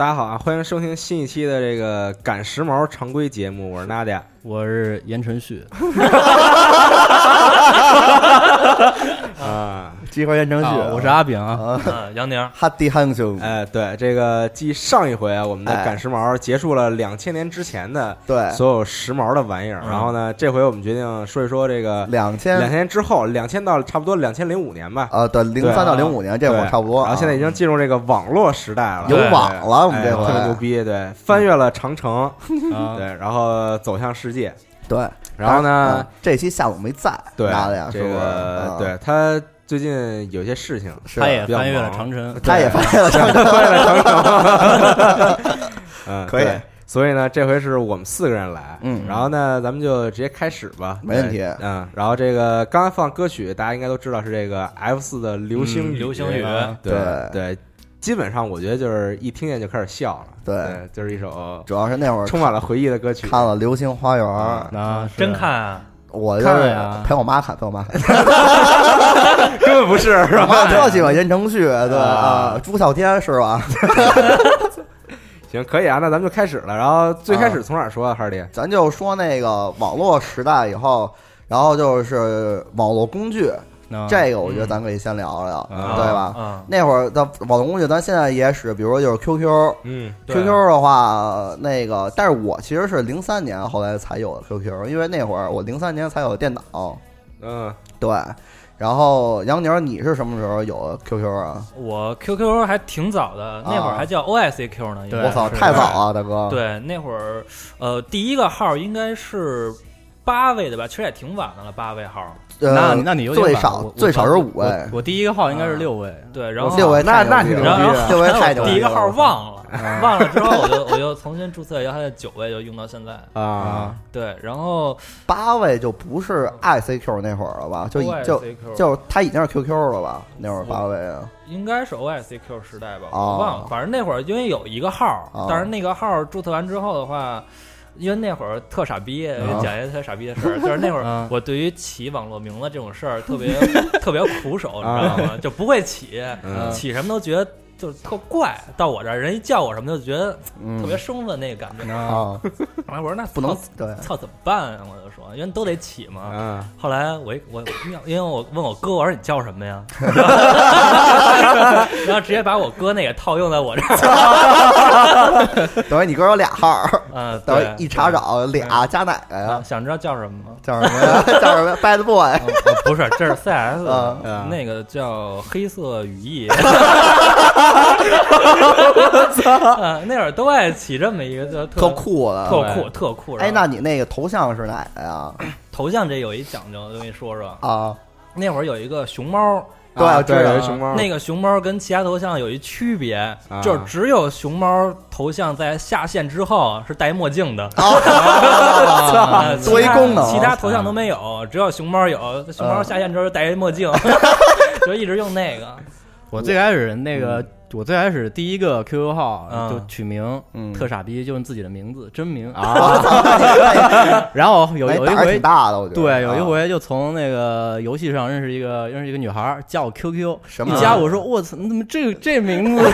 大家好啊，欢迎收听新一期的这个赶时髦常规节目，我是娜迪亚，我是言承旭。啊，集合言承旭，我是阿炳啊，杨宁，哈迪汉兄，哎，对，这个继上一回啊，我们的赶时髦结束了两千年之前的对。所有时髦的玩意儿，然后呢，这回我们决定说一说这个两千。两千年之后，两千到差不多两千零五年吧，啊，对，零三到零五年这会儿差不多，然后现在已经进入这个网络时代了，有网了，我们这回特别牛逼，对，翻越了长城，对，然后走向世界，对。然后呢？这期下午没在，对呀，这个对他最近有些事情，他也 翻越了长城，他 也翻越了长城，翻越了长城。嗯，可以。所以呢，这回是我们四个人来，嗯，然后呢，咱们就直接开始吧，没问题。嗯，然后这个刚刚放歌曲，大家应该都知道是这个 F 四的流星雨，流星雨，对对。基本上我觉得就是一听见就开始笑了，对，就是一首主要是那会儿充满了回忆的歌曲。看了《流星花园》啊，真看啊！我就是，陪我妈看，陪我妈看，根本不是，是吧？特喜欢言承旭，对啊，朱孝天是吧？行，可以啊，那咱们就开始了。然后最开始从哪说啊，哈迪？咱就说那个网络时代以后，然后就是网络工具。这个我觉得咱可以先聊聊，对吧？那会儿的网络工具，咱现在也使，比如说就是 QQ，嗯，QQ 的话，那个，但是我其实是零三年后来才有的 QQ，因为那会儿我零三年才有电脑，嗯，对。然后杨宁，你是什么时候有 QQ 啊？我 QQ 还挺早的，那会儿还叫 OICQ 呢。我操，太早啊，大哥！对，那会儿呃，第一个号应该是八位的吧？其实也挺晚的了，八位号。那那你最少最少是五位，我第一个号应该是六位，对，然后六位那那你然后六位太牛第一个号忘了，忘了之后我就我就重新注册，然后九位就用到现在啊。对，然后八位就不是 ICQ 那会儿了吧？就就就他已经是 QQ 了吧？那会儿八位啊，应该是 OICQ 时代吧？我忘了，反正那会儿因为有一个号，但是那个号注册完之后的话。因为那会儿特傻逼，讲一个特傻逼的事儿，就是那会儿我对于起网络名字这种事儿特别 特别苦手，你知道吗？就不会起，起什么都觉得就是特怪。到我这儿，人一叫我什么，就觉得特别生分那个感觉。啊，后来我说那不能对，操怎么办啊？我就说，因为都得起嘛。后来我我因为我问我哥，我说你叫什么呀？然后直接把我哥那个套用在我这儿。等于你哥有俩号，嗯，等于一查找俩加哪个呀？想知道叫什么吗？叫什么呀？叫什么？Bad Boy？不是，这是 CS，那个叫黑色羽翼。那会儿都爱起这么一个叫特酷的，特酷特酷。哎，那你那个头像是哪个呀？头像这有一讲究，我跟你说说啊。那会儿有一个熊猫。对对，熊猫那个熊猫跟其他头像有一区别，就是只有熊猫头像在下线之后是戴墨镜的，多一功能，其他头像都没有，只有熊猫有。熊猫下线之后戴一墨镜，就一直用那个。我最开始那个。我最开始第一个 QQ 号就取名特傻逼，就用自己的名字真名。啊。然后有有一回大的，我觉得。对，有一回就从那个游戏上认识一个认识一个女孩，加我 QQ，一加我说我操，你怎么这这名字？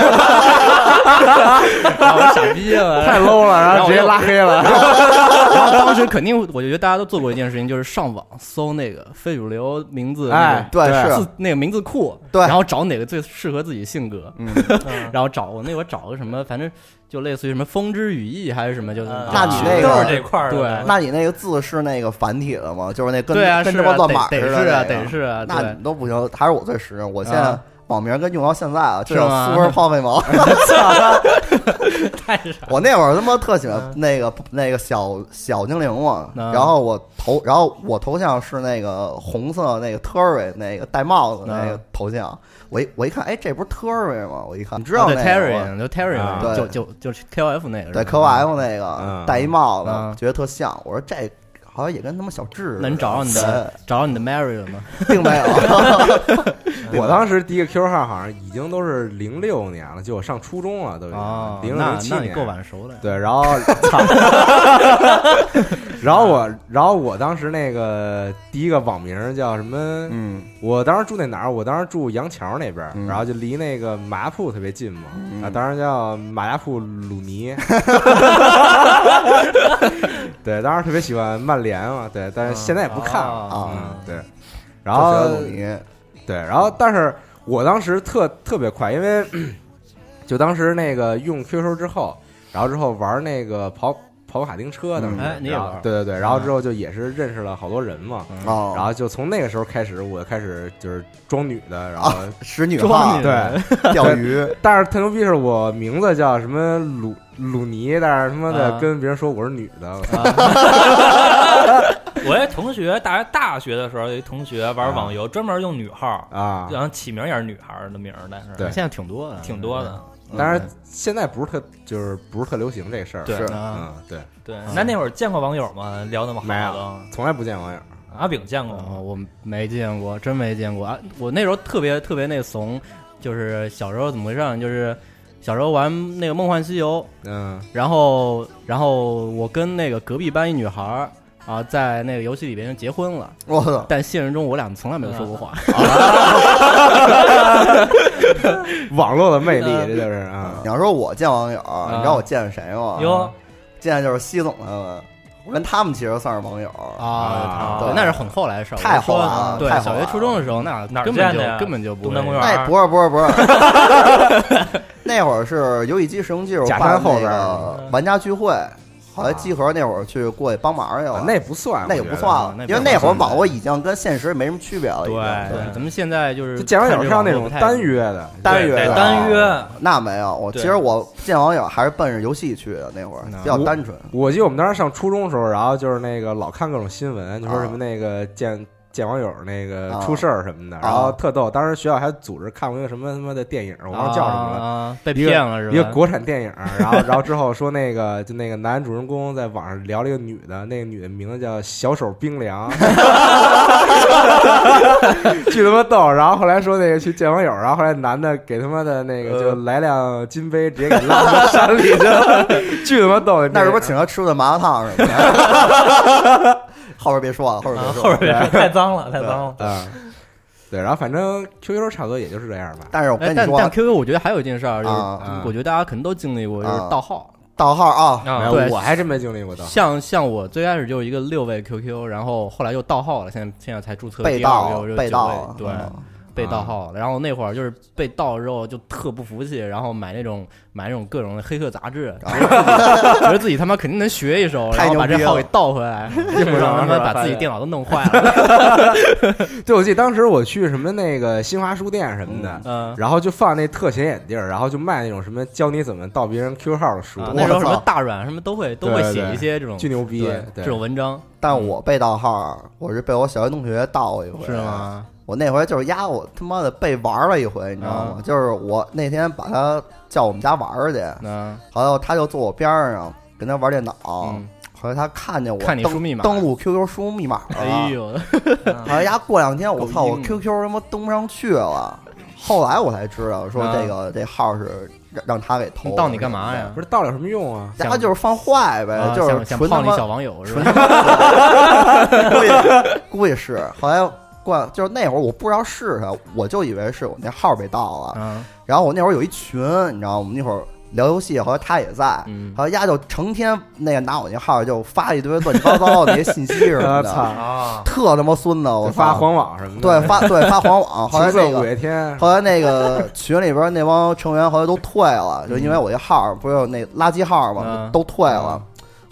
然后我傻逼了，太 low 了，然后直接拉黑了。然后当时肯定，我就觉得大家都做过一件事情，就是上网搜那个非主流名字，哎，对，是。那个名字库，对，然后找哪个最适合自己性格，嗯。然后找我那会儿找个什么，反正就类似于什么风之羽翼还是什么，就那你那个这块儿对，那你那个字是那个繁体的吗？就是那跟跟什么乱码似的，得是啊，得是啊，那你都不行，还是我最实用。我现在网名跟用到现在啊，就叫苏文泡废毛。太傻！我那会儿他妈特喜欢那个那个小小精灵嘛，然后我头，然后我头像是那个红色那个 Terry 那个戴帽子那个头像。我一我一看，哎，这不是 Terry 吗？我一看，你知道那个 Terry 就 Terry 嘛，就就就 K O F 那个，对 K O F 那个戴一帽子，觉得特像。我说这好像也跟他妈小智。那你找着你的找着你的 Mary 了吗？并没有。我当时第一个 QQ 号好像已经都是零六年了，就我上初中了，都已经零六七年，够晚熟的。对，然后，然后我，然后我当时那个第一个网名叫什么？嗯，我当时住那哪儿？我当时住杨桥那边，然后就离那个马家铺特别近嘛。啊，当时叫马家铺鲁尼。对，当时特别喜欢曼联嘛。对，但是现在也不看了啊。对，然后。对，然后但是我当时特特别快，因为就当时那个用 QQ 之后，然后之后玩那个跑跑卡丁车的，哎，你也玩？对对对，然后之后就也是认识了好多人嘛，然后就从那个时候开始，我开始就是装女的，然后使女装对 钓鱼，但是特牛逼是我名字叫什么鲁鲁尼，但是他妈的跟别人说我是女的。我一同学，大学大学的时候，有一同学玩网游，专门用女号啊，然后起名也是女孩的名，但是对，现在挺多的，挺多的。但是现在不是特，就是不是特流行这事儿。是，嗯，对对。那那会儿见过网友吗？聊那么好？没有，从来不见网友。阿炳见过吗？我没见过，真没见过啊！我那时候特别特别那怂，就是小时候怎么回事？就是小时候玩那个《梦幻西游》，嗯，然后然后我跟那个隔壁班一女孩。啊，在那个游戏里边结婚了，我操！但现实中我俩从来没有说过话。网络的魅力，这就是啊！你要说我见网友，你知道我见谁吗？哟，见的就是西总他们，我跟他们其实算是网友啊。对，那是很后来的事儿，太后了。对，小学初中的时候，那哪根本就根本就不。东南公园？那不是不是不是，那会儿是游戏机使用技术办那个玩家聚会。后来集合那会儿去过去帮忙去了，那不算，那也不算了，因为那会儿网络已经跟现实没什么区别了。对对，咱们现在就是见网友上那种单约的，单约的单约，那没有。我其实我见网友还是奔着游戏去的，那会儿比较单纯。我记得我们当时上初中的时候，然后就是那个老看各种新闻，就说什么那个见。见网友那个出事儿什么的，然后特逗。当时学校还组织看过一个什么他妈的电影，我忘了叫什么了，被骗了是吧？一个国产电影。然后，然后之后说那个就那个男主人公在网上聊了一个女的，那个女的名字叫小手冰凉，巨他妈逗。然后后来说那个去见网友，然后后来男的给他妈的那个就来辆金杯，直接给拉到山里去了，巨他妈逗。那是不是请他吃的麻辣烫什么的？后边别说了，后边别说，后边别说，太脏了，太脏了。嗯，对，然后反正 QQ 差不多也就是这样吧。但是我跟你说，但 QQ 我觉得还有一件事儿，就是我觉得大家可能都经历过，就是盗号。盗号啊，对，我还真没经历过盗。像像我最开始就是一个六位 QQ，然后后来又盗号了，现在现在才注册被盗，被盗，对。被盗号了，然后那会儿就是被盗之后就特不服气，然后买那种买那种各种的黑客杂志，觉得自己他妈肯定能学一手，然后把这号给盗回来，一会儿让他们把自己电脑都弄坏了。对，我记得当时我去什么那个新华书店什么的，嗯，然后就放那特显眼地儿，然后就卖那种什么教你怎么盗别人 QQ 号的书，那时候什么大软什么都会都会写一些这种巨牛逼这种文章。但我被盗号，我是被我小学同学盗过一回，是吗？我那回就是压我他妈的被玩了一回，你知道吗？就是我那天把他叫我们家玩去，后来他就坐我边上跟他玩电脑，后来他看见我看你输密码，登录 QQ 输密码了，哎呦，后来压过两天我操，我 QQ 他妈登不上去了，后来我才知道说这个这号是让让他给偷，盗你干嘛呀？不是盗有什么用啊？他就是放坏呗，就是想泡你小网友是吧？估计估计是后来。惯就是那会儿我不知道是啥，我就以为是我那号被盗了。嗯，然后我那会儿有一群，你知道，我们那会儿聊游戏，后来他也在，嗯，后来丫就成天那个拿我那号就发一堆乱七八糟的那些信息什么的，啊，特他妈孙子，我发黄网什么的，对，发对发黄网。后来那个五月天，后来那个群里边那帮成员后来都退了，就因为我这号不是有那垃圾号嘛，都退了。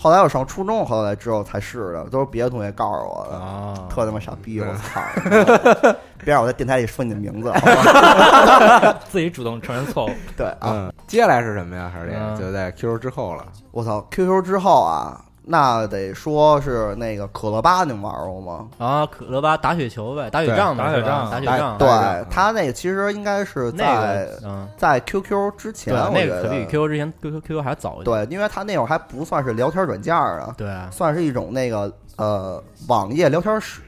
后来我上初中，后来之后才是的，都是别的同学告诉我的，特他妈傻逼！我操！别让我在电台里说你的名字，自己主动承认错误。对啊，接下来是什么呀？还是这个就在 QQ 之后了？我操！QQ 之后啊。那得说是那个可乐吧，你们玩过吗？啊，可乐吧打雪球呗，打雪仗，打雪仗，打雪仗。对他那个其实应该是在在 QQ 之前，那个比 QQ 之前 QQ QQ 还早一点。对，因为他那会儿还不算是聊天软件啊，对，算是一种那个呃网页聊天室，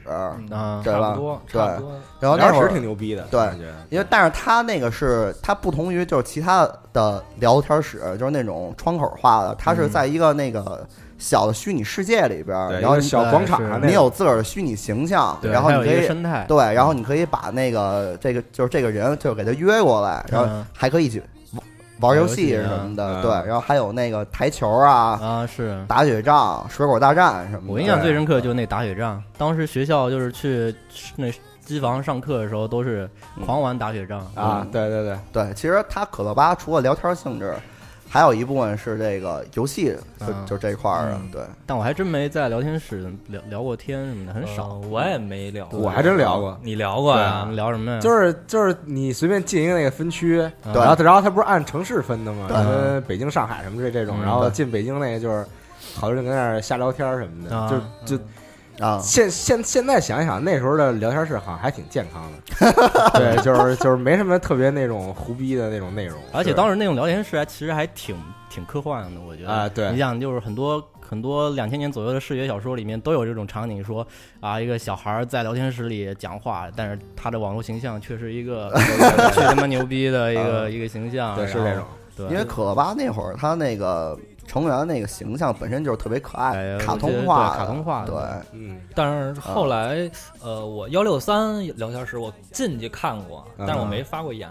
对吧？对，然后那会儿挺牛逼的，对，因为但是他那个是它不同于就是其他的聊天室，就是那种窗口化的，它是在一个那个。小的虚拟世界里边，然后小广场，你有自个儿的虚拟形象，然后你可以对，然后你可以把那个这个就是这个人就给他约过来，然后还可以一起玩游戏什么的，对，然后还有那个台球啊啊是。打雪仗、水果大战什么的。我印象最深刻就是那打雪仗，当时学校就是去那机房上课的时候都是狂玩打雪仗。啊，对对对。对，其实它可乐吧除了聊天性质。还有一部分是这个游戏，就就这块儿啊，对。但我还真没在聊天室聊聊过天什么的，很少。我也没聊，我还真聊过。你聊过呀？聊什么呀？就是就是你随便进一个那个分区，然后然后它不是按城市分的吗？跟北京、上海什么这这种，然后进北京那个就是好多人在那儿瞎聊天什么的，就就。啊，现现现在想想，那时候的聊天室好像还挺健康的，对，就是就是没什么特别那种胡逼的那种内容，而且当时那种聊天室还其实还挺挺科幻的，我觉得。啊，对，你想就是很多很多两千年左右的视觉小说里面都有这种场景，说啊一个小孩在聊天室里讲话，但是他的网络形象却是一个 巨他妈牛逼的一个一个形象，对，是这种，对，因为可乐吧那会儿他那个。成员那个形象本身就是特别可爱，卡通化，卡通化，对，嗯。但是后来，呃，我幺六三聊天室我进去看过，但是我没发过言，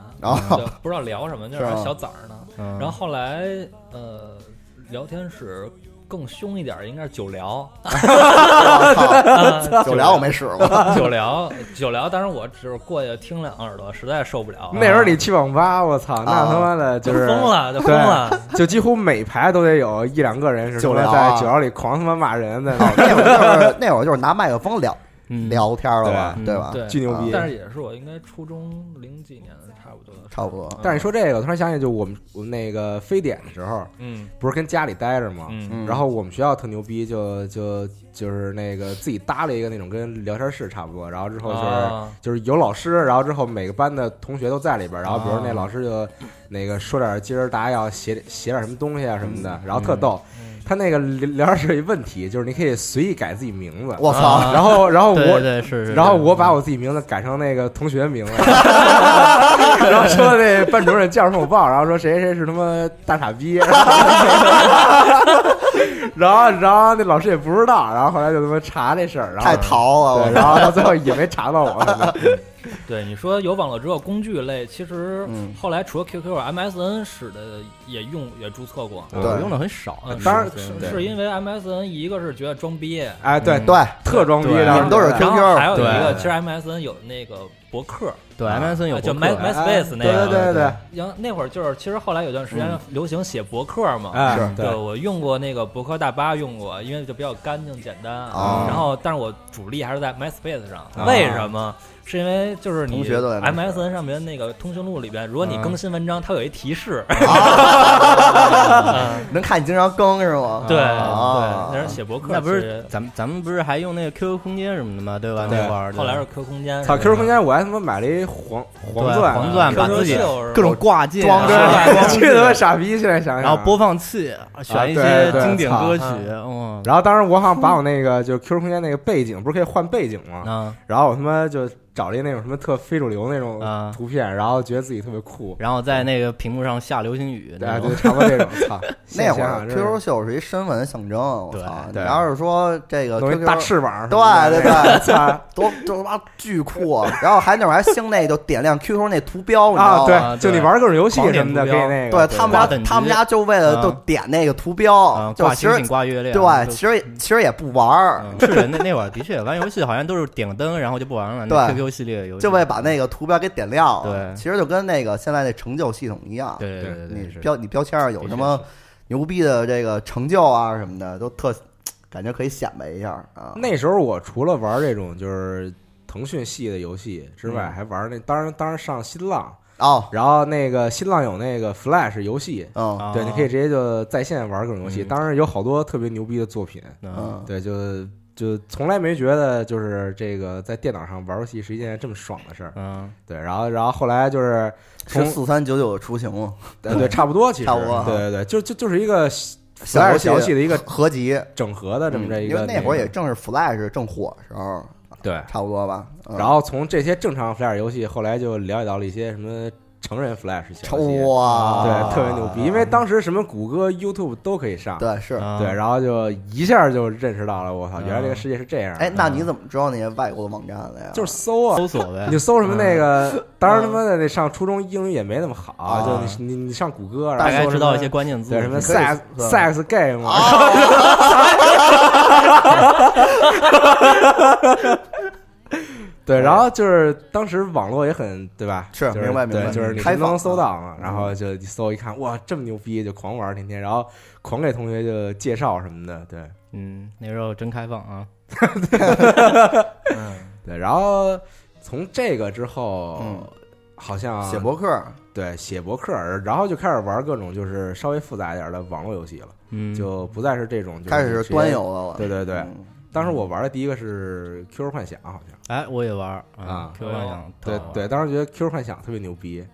不知道聊什么，就是小崽儿呢。然后后来，呃，聊天室。更凶一点应该是九聊，九聊我没使过，九聊九聊，但是我只是过去听两耳朵，实在受不了。那时候你去网吧，我操，那他妈的就是疯了，就疯了，就几乎每排都得有一两个人是九聊，在九聊里狂他妈骂人的。那会儿就是那会儿就是拿麦克风聊聊天了吧，对吧？巨牛逼。但是也是我应该初中零几年。差不多，但是你说这个，我突然想起，就我们我们那个非典的时候，嗯，不是跟家里待着嘛，嗯，然后我们学校特牛逼，就就就是那个自己搭了一个那种跟聊天室差不多，然后之后就是就是有老师，然后之后每个班的同学都在里边，然后比如那老师就那个说点今儿大家要写写点什么东西啊什么的，然后特逗。他那个聊天室有一问题，就是你可以随意改自己名字。我操！然后，然后我，对是，然后我把我自己名字改成那个同学名字，然后班主任叫上我报，然后说谁谁谁是他妈大傻逼，然后，然后那老师也不知道，然后后来就他妈查这事儿，太淘了，然后到最后也没查到我。对你说有网络之后，工具类其实后来除了 QQ、MSN 使的也用也注册过，对，用的很少。当然是因为 MSN 一个是觉得装逼，哎，对对，特装逼，你们都是 QQ，还有一个其实 MSN 有那个博客。对，MSN 有就 My MySpace 那个，对对对。然后那会儿就是，其实后来有段时间流行写博客嘛，是。对，我用过那个博客大巴，用过，因为就比较干净简单。然后，但是我主力还是在 MySpace 上。为什么？是因为就是你 MSN 上面那个通讯录里边，如果你更新文章，它有一提示，能看你经常更是吗？对对，那是写博客。那不是咱们咱们不是还用那个 QQ 空间什么的吗？对吧？那会儿后来是 QQ 空间。操，QQ 空间我还他妈买了一黄黄钻，黄钻把自己各种挂件装上，这他妈傻逼！现在想想，然后播放器选一些经典歌曲，嗯，然后当时我好像把我那个就 QQ 空间那个背景不是可以换背景吗？嗯，然后我他妈就。找了一那种什么特非主流那种图片，然后觉得自己特别酷，然后在那个屏幕上下流星雨，对对，差不多这种。操，那会儿 QQ 秀是一身份象征，我操！你要是说这个大翅膀，对对 对，多都他妈巨酷！然后还那会儿还兴那就点亮 QQ 那图标，你知道吗？对，就你玩各种游戏什么的，给那个。对他们家，他们家就为了就点那个图标，就其实挂月亮。对，其实其实也不玩。是那那会儿的确玩游戏，好像都是点个灯，然后就不玩了。对系列游戏就为。把那个图标给点亮，对，其实就跟那个现在那成就系统一样，对对对，你标你标签上有什么牛逼的这个成就啊什么的，都特感觉可以显摆一下啊。那时候我除了玩这种就是腾讯系的游戏之外，还玩那当然当然上新浪哦，然后那个新浪有那个 Flash 游戏，嗯，对，你可以直接就在线玩各种游戏，当然有好多特别牛逼的作品，嗯，对，就。就从来没觉得就是这个在电脑上玩游戏是一件这么爽的事儿，嗯，对，然后然后后来就是从四三九九的雏形嘛，对，差不多，其实。差不多，对对对，就就就是一个 Flash 游戏的一个合集。整合的这么着一个，因为那会儿也正是 Flash 正火时候，对，差不多吧。然后从这些正常 Flash 游戏，后来就了解到了一些什么。成人 Flash 小哇，对，特别牛逼，因为当时什么谷歌、YouTube 都可以上，对，是。对，然后就一下就认识到了，我操，原来这个世界是这样。哎，那你怎么知道那些外国的网站的呀？就是搜啊，搜索呗，你就搜什么那个，当时他妈的那上初中英语也没那么好，就你你你上谷歌，大概知道一些关键字，对，什么 sex sex game。对，然后就是当时网络也很对吧？是明白明白，就是你都能搜到嘛。然后就搜一看，哇，这么牛逼，就狂玩天天，然后狂给同学就介绍什么的。对，嗯，那时候真开放啊。嗯，对。然后从这个之后，好像写博客，对，写博客，然后就开始玩各种就是稍微复杂一点的网络游戏了。嗯，就不再是这种，开始是端游了。对对对。当时我玩的第一个是 QQ 幻想，好像。哎，我也玩啊，QQ 幻想，对对，当时觉得 QQ 幻想特别牛逼，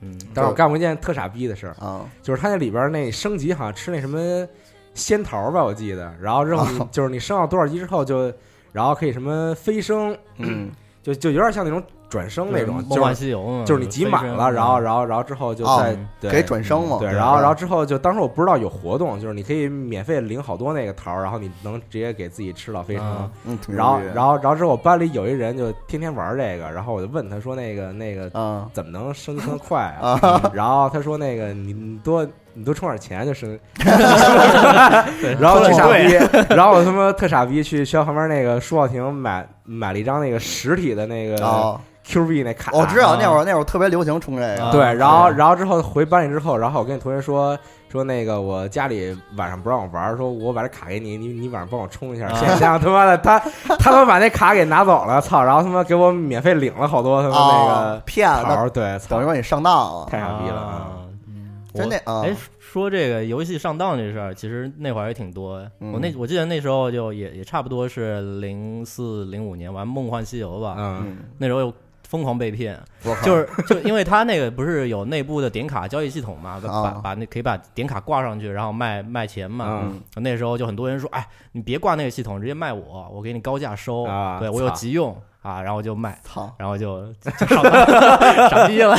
嗯，但是我干过一件特傻逼的事儿。啊，就是它那里边那升级好像吃那什么仙桃吧，我记得，然后之后就是你升到多少级之后就，然后可以什么飞升，嗯，就就有点像那种。转生那种，梦幻西游，就是你集满了，然后，然后，然后之后就再给转生嘛。对，然后，然后之后就当时我不知道有活动，就是你可以免费领好多那个桃，然后你能直接给自己吃到飞升。嗯，然后，然后，然后之后我班里有一人就天天玩这个，然后我就问他说：“那个，那个，怎么能升升快啊？” 然后他说：“那个你多你多充点钱就升。”然后特傻逼，然后我他妈特傻逼去学校旁边那个书报亭买买了一张那个实体的那个。Q 币那卡，我知道那会儿那会儿特别流行充这个。对，然后然后之后回班里之后，然后我跟你同学说说那个我家里晚上不让我玩，说我把这卡给你，你你晚上帮我充一下。现在他妈的他他们把那卡给拿走了，操！然后他妈给我免费领了好多他妈那个骗桃，对，等于说你上当了，太傻逼了。真的啊！哎，说这个游戏上当这事儿，其实那会儿也挺多。我那我记得那时候就也也差不多是零四零五年玩《梦幻西游》吧。嗯，那时候又。疯狂被骗，就是就因为他那个不是有内部的点卡交易系统嘛，把把那可以把点卡挂上去，然后卖卖钱嘛。那时候就很多人说，哎，你别挂那个系统，直接卖我，我给你高价收。对我有急用啊，然后就卖，操然后就 傻逼了，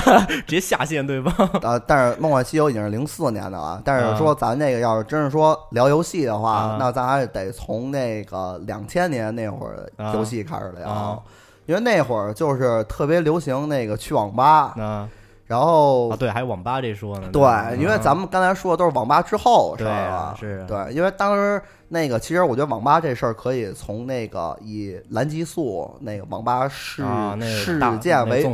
直接下线对方。呃，但是《梦幻西游》已经是零四年的了，但是说咱那个要是真是说聊游戏的话，那咱还得从那个两千年那会儿游戏开始聊。因为那会儿就是特别流行那个去网吧，然后啊对，还有网吧这说呢。对，因为咱们刚才说的都是网吧之后事儿了，是。对，因为当时那个其实我觉得网吧这事儿可以从那个以蓝激素那个网吧事事件为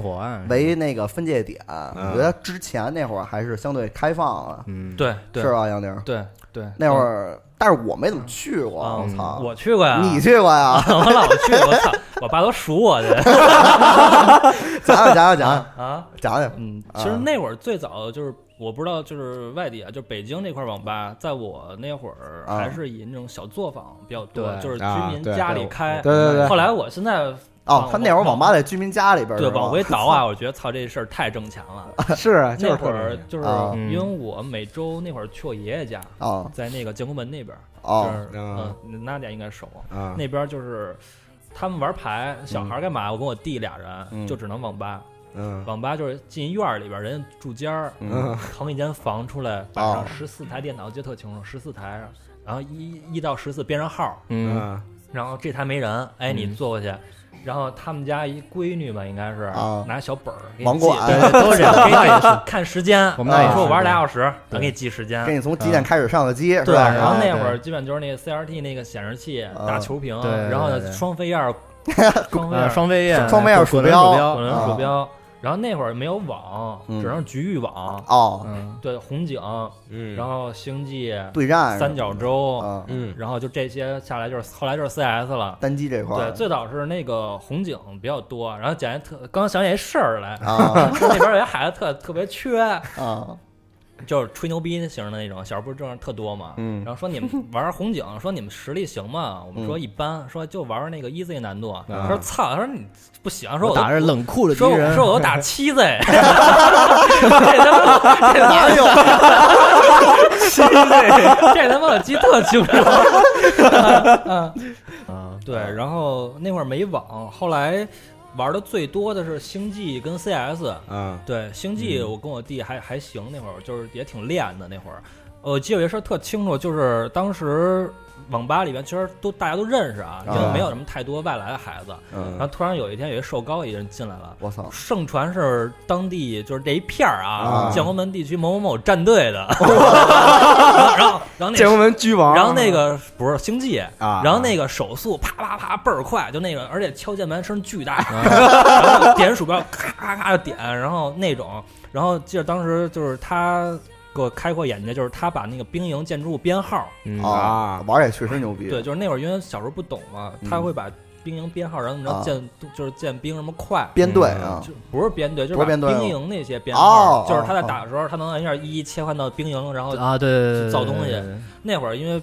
为那个分界点，我觉得之前那会儿还是相对开放的。嗯，对，是吧，杨宁？对对，那会儿。但是我没怎么去过，我操！我去过呀，你去过呀？我老去，我操！我爸都数我去。讲讲讲讲啊，讲讲。嗯，其实那会儿最早就是我不知道，就是外地啊，就北京那块网吧，在我那会儿还是以那种小作坊比较多，就是居民家里开。对对对。后来我现在。哦，他那会儿网吧在居民家里边，对，往回倒啊，我觉得操这事儿太挣钱了。是啊，那会儿就是因为我每周那会儿去我爷爷家啊，在那个建国门那边哦，嗯，那家应该熟啊，那边就是他们玩牌，小孩干嘛？我跟我弟俩人就只能网吧。嗯，网吧就是进院里边，人家住间儿，腾一间房出来，摆上十四台电脑，记得特清楚，十四台，然后一一到十四编上号，嗯，然后这台没人，哎，你坐过去，然后他们家一闺女吧，应该是拿小本儿，网管，对，都是这样，给你看时间。我们那也说我玩俩小时，咱给你记时间，给你从几点开始上的机，对。然后那会儿基本就是那个 CRT 那个显示器，打球屏，然后呢双飞燕，双飞双飞页，双飞燕 鼠标，滚轮鼠标。然后那会儿没有网，只能局域网哦。嗯对，红警，嗯，然后星际对战，三角洲，嗯，然后就这些下来就是后来就是 CS 了，单机这块。对，最早是那个红警比较多。然后讲一特，刚想起一事儿来啊，那边有一孩子特特别缺啊。就是吹牛逼型的那种，小时候不是这样特多嘛？嗯，然后说你们玩红警，说你们实力行吗？我们说一般，说就玩那个 easy 难度。他说操，他说你不行，说我打着冷酷的敌人，说我打 七 Z，这他妈哪有七 Z？这他妈我记特清楚。嗯，对，然后那会儿没网，后来。玩的最多的是星际跟 CS，嗯，对，星际我跟我弟还还行，那会儿就是也挺练的那会儿。我记得有一事儿特清楚，就是当时。网吧里边其实都大家都认识啊，因为没有什么太多外来的孩子。然后突然有一天，有一瘦高一人进来了。我操！盛传是当地就是这一片儿啊，建国门地区某某某战队的。然后，然后那建国门居王。然后那个不是星际啊，然后那个手速啪啪啪倍儿快，就那个，而且敲键盘声巨大，然后点鼠标咔咔咔就点，然后那种，然后记得当时就是他。给我开阔眼界，就是他把那个兵营建筑物编号。啊，玩也确实牛逼。对，就是那会儿因为小时候不懂嘛，他会把兵营编号，然后你知道建就是建兵什么快编队啊，就不是编队，就是兵营那些编号，就是他在打的时候，他能按一下一切换到兵营，然后啊对造东西。那会儿因为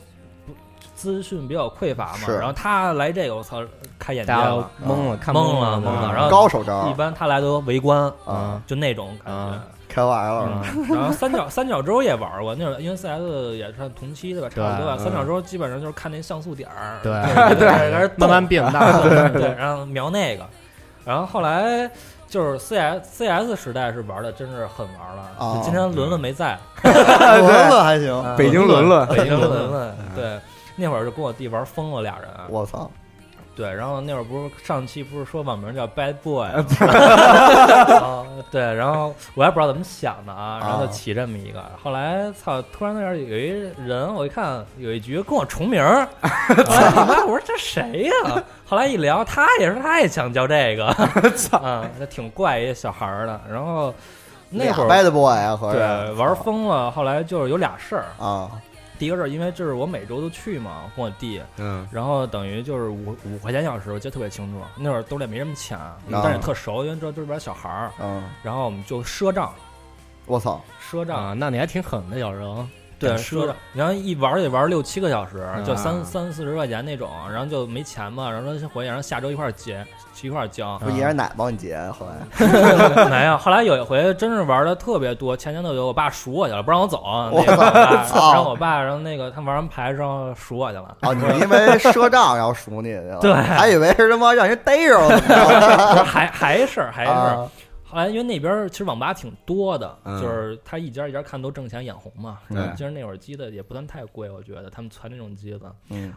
资讯比较匮乏嘛，然后他来这个，我操，开眼界了，懵了，懵了，懵了。然后高手招，一般他来都围观啊，就那种感觉。开完了，然后三角三角洲也玩过，那会儿因为 CS 也算同期对吧？差不多吧。三角洲基本上就是看那像素点儿，对。对，慢慢变大，对，然后瞄那个。然后后来就是 CS CS 时代是玩的真是很玩了。今天伦伦没在，伦伦还行，北京伦伦，北京伦伦，对，那会儿就跟我弟玩疯了，俩人，我操。对，然后那会儿不是上期不是说网名叫 Bad Boy，对，然后我也不知道怎么想的啊，然后就起这么一个。后来操，突然那边有一人，我一看有一局跟我重名，我说这谁呀？后来一聊，他也是，他也想叫这个，操，这挺怪一小孩儿的。然后那会儿 Bad Boy 啊，对，玩疯了。后来就是有俩事儿啊。第一个是因为这是我每周都去嘛，跟我弟，嗯，然后等于就是五五块钱小时，我记得特别清楚。那会儿兜里没什么钱，但是特熟，因为这都是边小孩儿，嗯，然后我们就赊账，我操，赊账啊，那你还挺狠的，小时候。对，赊账，然后一玩得玩六七个小时，就三三四十块钱那种，然后就没钱嘛，然后说先回去，然后下周一块儿结，一块儿交。不爷爷奶帮你结，后来 没有，后来有一回真是玩的特别多，前前都有，我爸赎我去了，不让我走，我操，然后我爸，然后那个他玩完牌之后赎我去了。哦，你 因为赊账然后赎你去了？对，还以为是他妈让人逮着了，还还是还是。后来因为那边其实网吧挺多的，就是他一家一家看都挣钱眼红嘛。其实那会儿机子也不算太贵，我觉得他们传那种机子。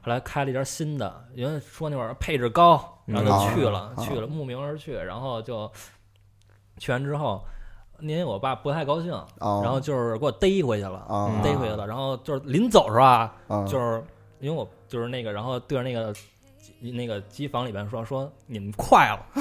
后来开了一家新的，因为说那会儿配置高，然后就去了，去了慕名而去，然后就去完之后，因为我爸不太高兴，然后就是给我逮回去了，逮回去了。然后就是临走是吧？就是因为我就是那个，然后对着那个。那个机房里边说说你们快了，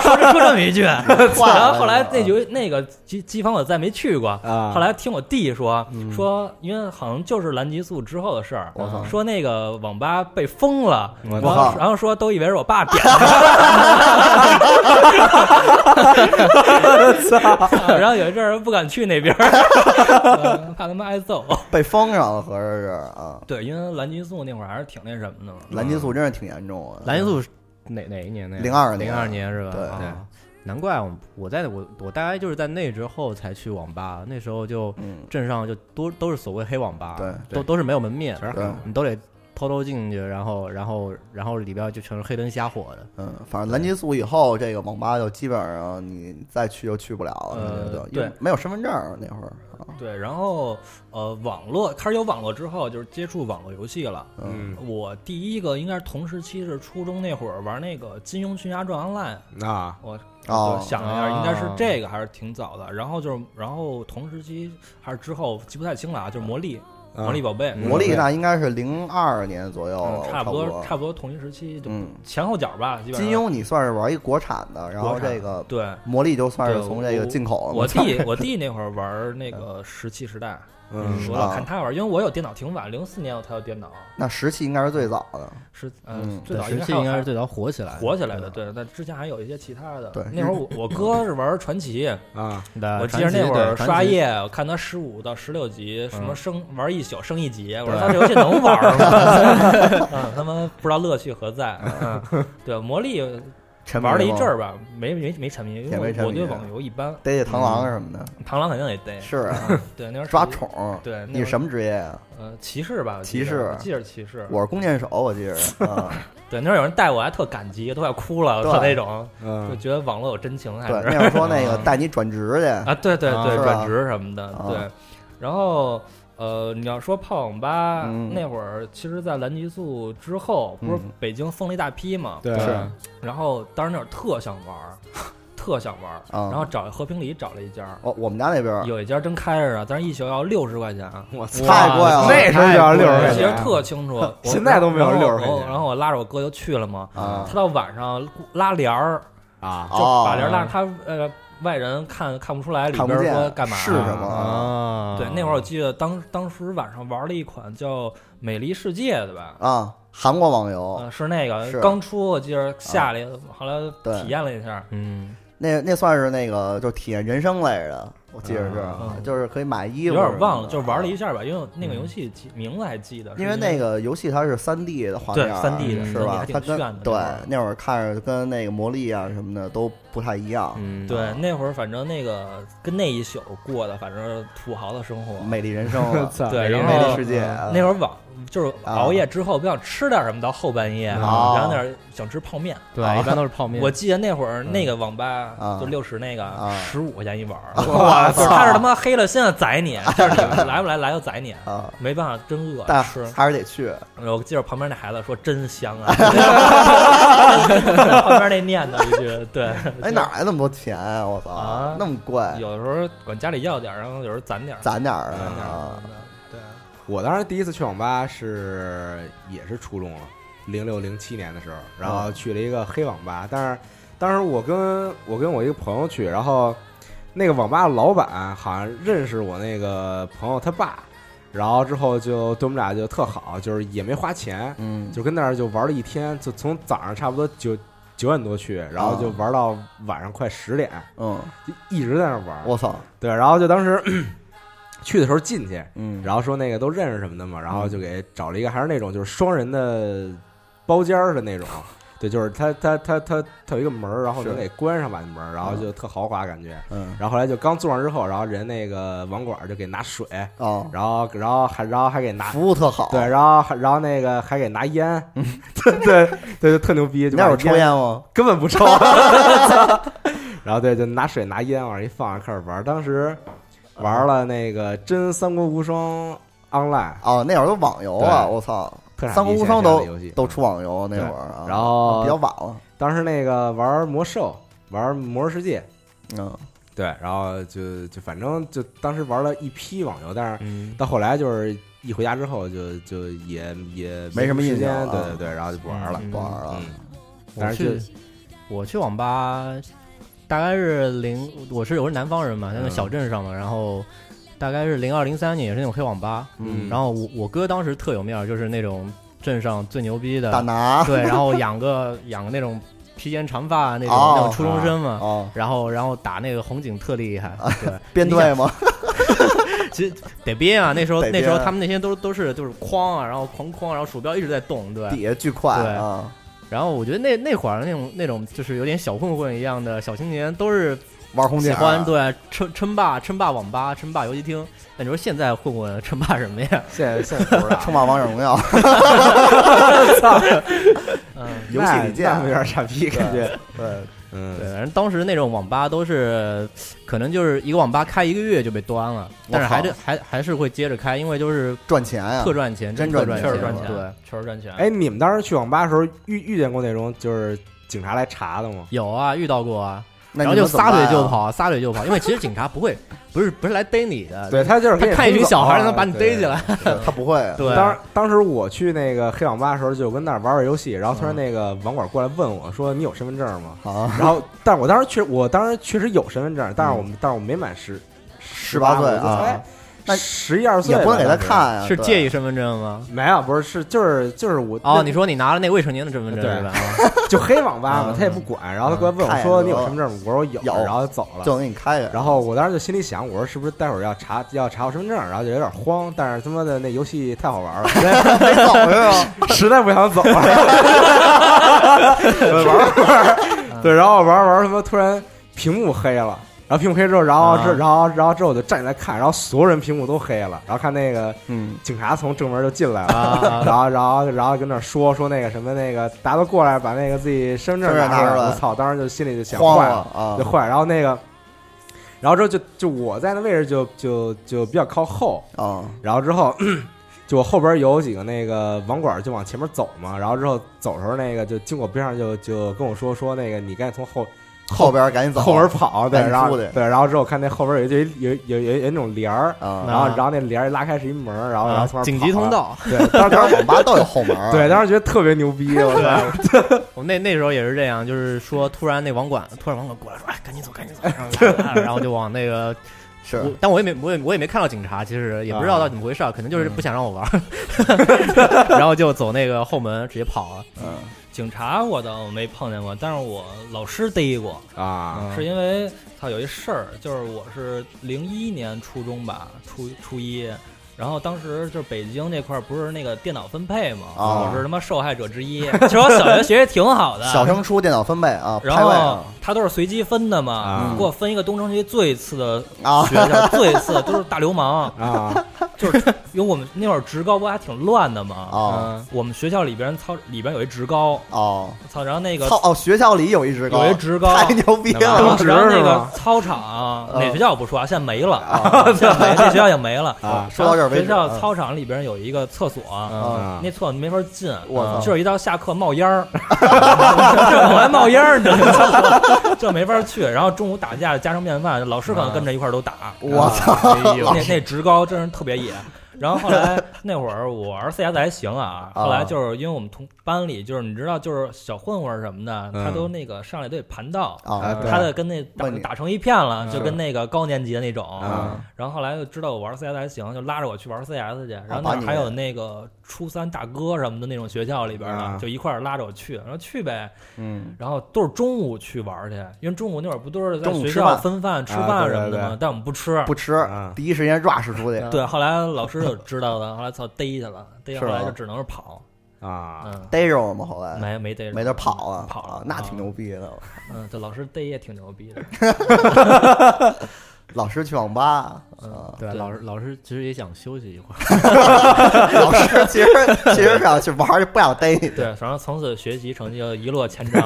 说说这么一句，然后后来那局那个机机房我再没去过，后来听我弟说说，因为好像就是蓝激素之后的事儿，说那个网吧被封了，然后然后说都以为是我爸点的，然后有一阵儿不敢去那边，怕他妈挨揍，被封上了，合着是啊，对，因为蓝激素那会儿还是挺那什么的，蓝激素真是挺严重。蓝元素哪哪一年？那零二，零二年是吧？对。对。难怪我我在我我大概就是在那之后才去网吧，那时候就镇上就都都是所谓黑网吧，对，都都是没有门面，你都得偷偷进去，然后然后然后里边就全是黑灯瞎火的。嗯，反正蓝激素以后，这个网吧就基本上你再去就去不了了，对，没有身份证那会儿。对，然后呃，网络开始有网络之后，就是接触网络游戏了。嗯，我第一个应该是同时期是初中那会儿玩那个《金庸群侠传 Online》。啊，我我想了一下，应该是这个还是挺早的。然后就是，然后同时期还是之后记不太清了啊，就是魔力。魔力宝贝，魔力那应该是零二年左右，差不多差不多。同一时期，嗯，前后脚吧。金庸你算是玩一国产的，然后这个对。魔力就算是从这个进口。我弟 我弟那会儿玩那个石器时代。嗯，我老看他玩，因为我有电脑挺晚，零四年我才有电脑。那石器应该是最早的，是嗯，最早石器应该是最早火起来，火起来的。对，那之前还有一些其他的。对，那会儿我 我哥是玩传奇啊，我记得那会儿刷夜，我看他十五到十六级，什么升玩一宿升一级，我说他这游戏能玩吗？嗯，他们不知道乐趣何在。对，魔力。玩了一阵儿吧，没没没沉迷，因为我对网游一般。逮逮螳螂什么的，螳螂肯定得逮。是啊，对，那时候抓宠。对，你是什么职业啊？呃，骑士吧，骑士，记着骑士。我是弓箭手，我记着。对，那时候有人带我，还特感激，都快哭了，特那种，就觉得网络有真情。还是那会儿说那个带你转职去啊？对对对，转职什么的，对，然后。呃，你要说泡网吧那会儿，其实，在蓝极速之后，不是北京封了一大批嘛？对。然后当时那会儿特想玩，特想玩，然后找和平里找了一家。哦，我们家那边有一家真开着啊，但是一宿要六十块钱。我操，太贵了！那时候就要六十块钱。其实特清楚，现在都没有六十块钱。然后我拉着我哥就去了嘛。他到晚上拉帘儿啊，就把帘拉他呃。外人看看不出来里边说干嘛是什么啊？对，那会儿我记得当当时晚上玩了一款叫《美丽世界》的吧？啊，韩国网游，是那个刚出，我记得下来，后来体验了一下，嗯，那那算是那个就体验人生类的。我记得是，就是可以买衣服。有点忘了，就是玩了一下吧，因为那个游戏名字还记得。因为那个游戏它是三 D 的画面，三 D 的是吧？它跟对那会儿看着跟那个魔力啊什么的都不太一样。对，那会儿反正那个跟那一宿过的，反正土豪的生活，美丽人生，对，然后美丽世界。那会儿网。就是熬夜之后不想吃点什么，到后半夜，然后那想吃泡面，对，一般都是泡面。我记得那会儿那个网吧就六十那个十五块钱一碗，哇操！他是他妈黑了心要宰你，就是你来不来来就宰你，没办法，真饿，但是还是得去。我记得旁边那孩子说真香啊，旁边那念叨一句，对，哎哪来那么多钱啊？我操，那么贵。有的时候管家里要点，然后有时候攒点，攒点啊。我当时第一次去网吧是也是初中了，零六零七年的时候，然后去了一个黑网吧。但是当时我跟我跟我一个朋友去，然后那个网吧老板好像认识我那个朋友他爸，然后之后就对我们俩就特好，就是也没花钱，嗯，就跟那儿就玩了一天，就从早上差不多九九点多去，然后就玩到晚上快十点，嗯，就一直在那玩。我操，对，然后就当时。去的时候进去，嗯，然后说那个都认识什么的嘛，然后就给找了一个还是那种就是双人的包间儿的那种，对，就是他他他他他有一个门儿，然后能给关上把那门儿，然后就特豪华感觉，嗯，然后后来就刚坐上之后，然后人那个网管就给拿水，哦，然后然后还然后还给拿服务特好，对，然后然后那个还给拿烟，对对对，特牛逼，那会儿抽烟吗？根本不抽，然后对，就拿水拿烟往上一放，开始玩，当时。玩了那个真三国无双 online 哦，那会儿都网游啊，我操！三国无双都都出网游那会儿啊，然后比较晚了。当时那个玩魔兽，玩魔兽世界，嗯，对，然后就就反正就当时玩了一批网游，但是到后来就是一回家之后就就也也没什么时间，对对对，然后就不玩了，不玩了。但是我去网吧。大概是零，我是。我是南方人嘛，在那小镇上嘛，然后大概是零二零三年也是那种黑网吧，嗯，然后我我哥当时特有面儿，就是那种镇上最牛逼的大拿，对，然后养个 养个那种披肩长发那种那种初中生嘛，哦，然后然后打那个红警特厉害，对，编队吗？其实得编啊，那时候那时候他们那些都都是就是哐啊，然后哐哐，然后鼠标一直在动，对，底下巨快，对。啊。然后我觉得那那会儿那种那种就是有点小混混一样的小青年，都是玩红警，喜欢对称称霸称霸网吧、称霸游戏厅。那你说现在混混称霸什么呀？现在现在不知道称霸王者荣耀。操！嗯，游戏里见有点傻逼感觉。对。嗯，对，反正当时那种网吧都是，可能就是一个网吧开一个月就被端了，但是还是还还是会接着开，因为就是赚钱啊，特赚钱，真赚钱，确实赚钱，对，确实赚钱。哎，你们当时去网吧的时候遇遇见过那种就是警察来查的吗？有啊，遇到过啊。然后就撒腿就跑，撒腿就跑，因为其实警察不会，不是不是来逮你的，对他就是他看一群小孩，能把你逮起来，他不会。对，当当时我去那个黑网吧的时候，就跟那儿玩玩游戏，然后突然那个网管过来问我说：“你有身份证吗？” 然后，但是我当时确，我当时确实有身份证，但是我们，但是我没满十十八岁啊。那十一二岁也不能给他看啊，是介意身份证吗？没有，不是，是就是就是我哦，你说你拿了那未成年的身份证是吧？就黑网吧嘛，他也不管，然后他过来问我说：“你有身份证吗？”我说：“有。”然后就走了，就给你开然后我当时就心里想，我说是不是待会儿要查要查我身份证？然后就有点慌，但是他妈的那游戏太好玩了，没走是吧？实在不想走了，玩玩，对，然后玩玩，他妈突然屏幕黑了。然后屏幕黑之后，然后这，然后，然后之后我就站起来看，然后所有人屏幕都黑了，然后看那个，嗯，警察从正门就进来了，然后，然后，然后跟那说说那个什么那个，大家都过来把那个自己身份证拿出来，我操！当时就心里就想坏了啊，就坏。然后那个，然后之后就就我在那位置就就就比较靠后啊，然后之后 就我后边有几个那个网管就往前面走嘛，然后之后走的时候那个就经过边上就就跟我说说那个你赶紧从后。后边赶紧走，后边跑，对，然后对，然后之后看那后边有一有有有有那种帘儿，然后然后那帘儿一拉开是一门，然后然后从紧急通道，对，当时网吧倒有后门，对，当时觉得特别牛逼，我操！我那那时候也是这样，就是说突然那网管突然网管过来说，哎，赶紧走，赶紧走，然后就 往那个是，但我也没我也我也没看到警察，其实也不知道到底怎么回事，可能就是不想让我玩，然后就走那个后门直接跑了，嗯。警察我倒没碰见过，但是我老师逮过啊，是因为他有一事儿，就是我是零一年初中吧，初初一。然后当时就是北京那块儿不是那个电脑分配嘛，我是他妈受害者之一。其实我小学学习挺好的，小升初电脑分配啊，然后他都是随机分的嘛，给我分一个东城区最次的学校，最次 都是大流氓。啊，就是因为我们那会儿职高不还挺乱的嘛啊，我们学校里边操里边有一职高。哦，操，然后那个操哦学校里有一职高，有一职高。太牛逼了，然后那个操场哪学校我不说啊，现在没了，现在没那学校也没了。啊，说到这儿。学校操场里边有一个厕所，那厕所没法进，就是一到下课冒烟儿，往外冒烟儿，你知道吗？这没法去。然后中午打架家常便饭，老师可能跟着一块儿都打。我操！那那职高真是特别野。然后后来那会儿我玩 CS 还行啊，后来就是因为我们同班里就是你知道就是小混混什么的，他都那个上来都得盘道，他的跟那打打成一片了，就跟那个高年级的那种。然后后来就知道我玩 CS 还行，就拉着我去玩 CS 去。然后那还有那个初三大哥什么的那种学校里边的，就一块儿拉着我去，然后去呗。嗯。然后都是中午去玩去，因为中午那会儿不都是在学校分饭吃饭什么的吗？但我们不吃，不吃，第一时间 rush 出去。对，后来老师。就知道了，后来操逮去了，逮后来就只能是跑啊，逮着我们？后来没没逮着，没得跑啊，跑了，那挺牛逼的。嗯，这老师逮也挺牛逼的。老师去网吧，嗯，对，老师老师其实也想休息一会儿。老师其实其实想去玩，不想逮你。对，反正从此学习成绩就一落千丈，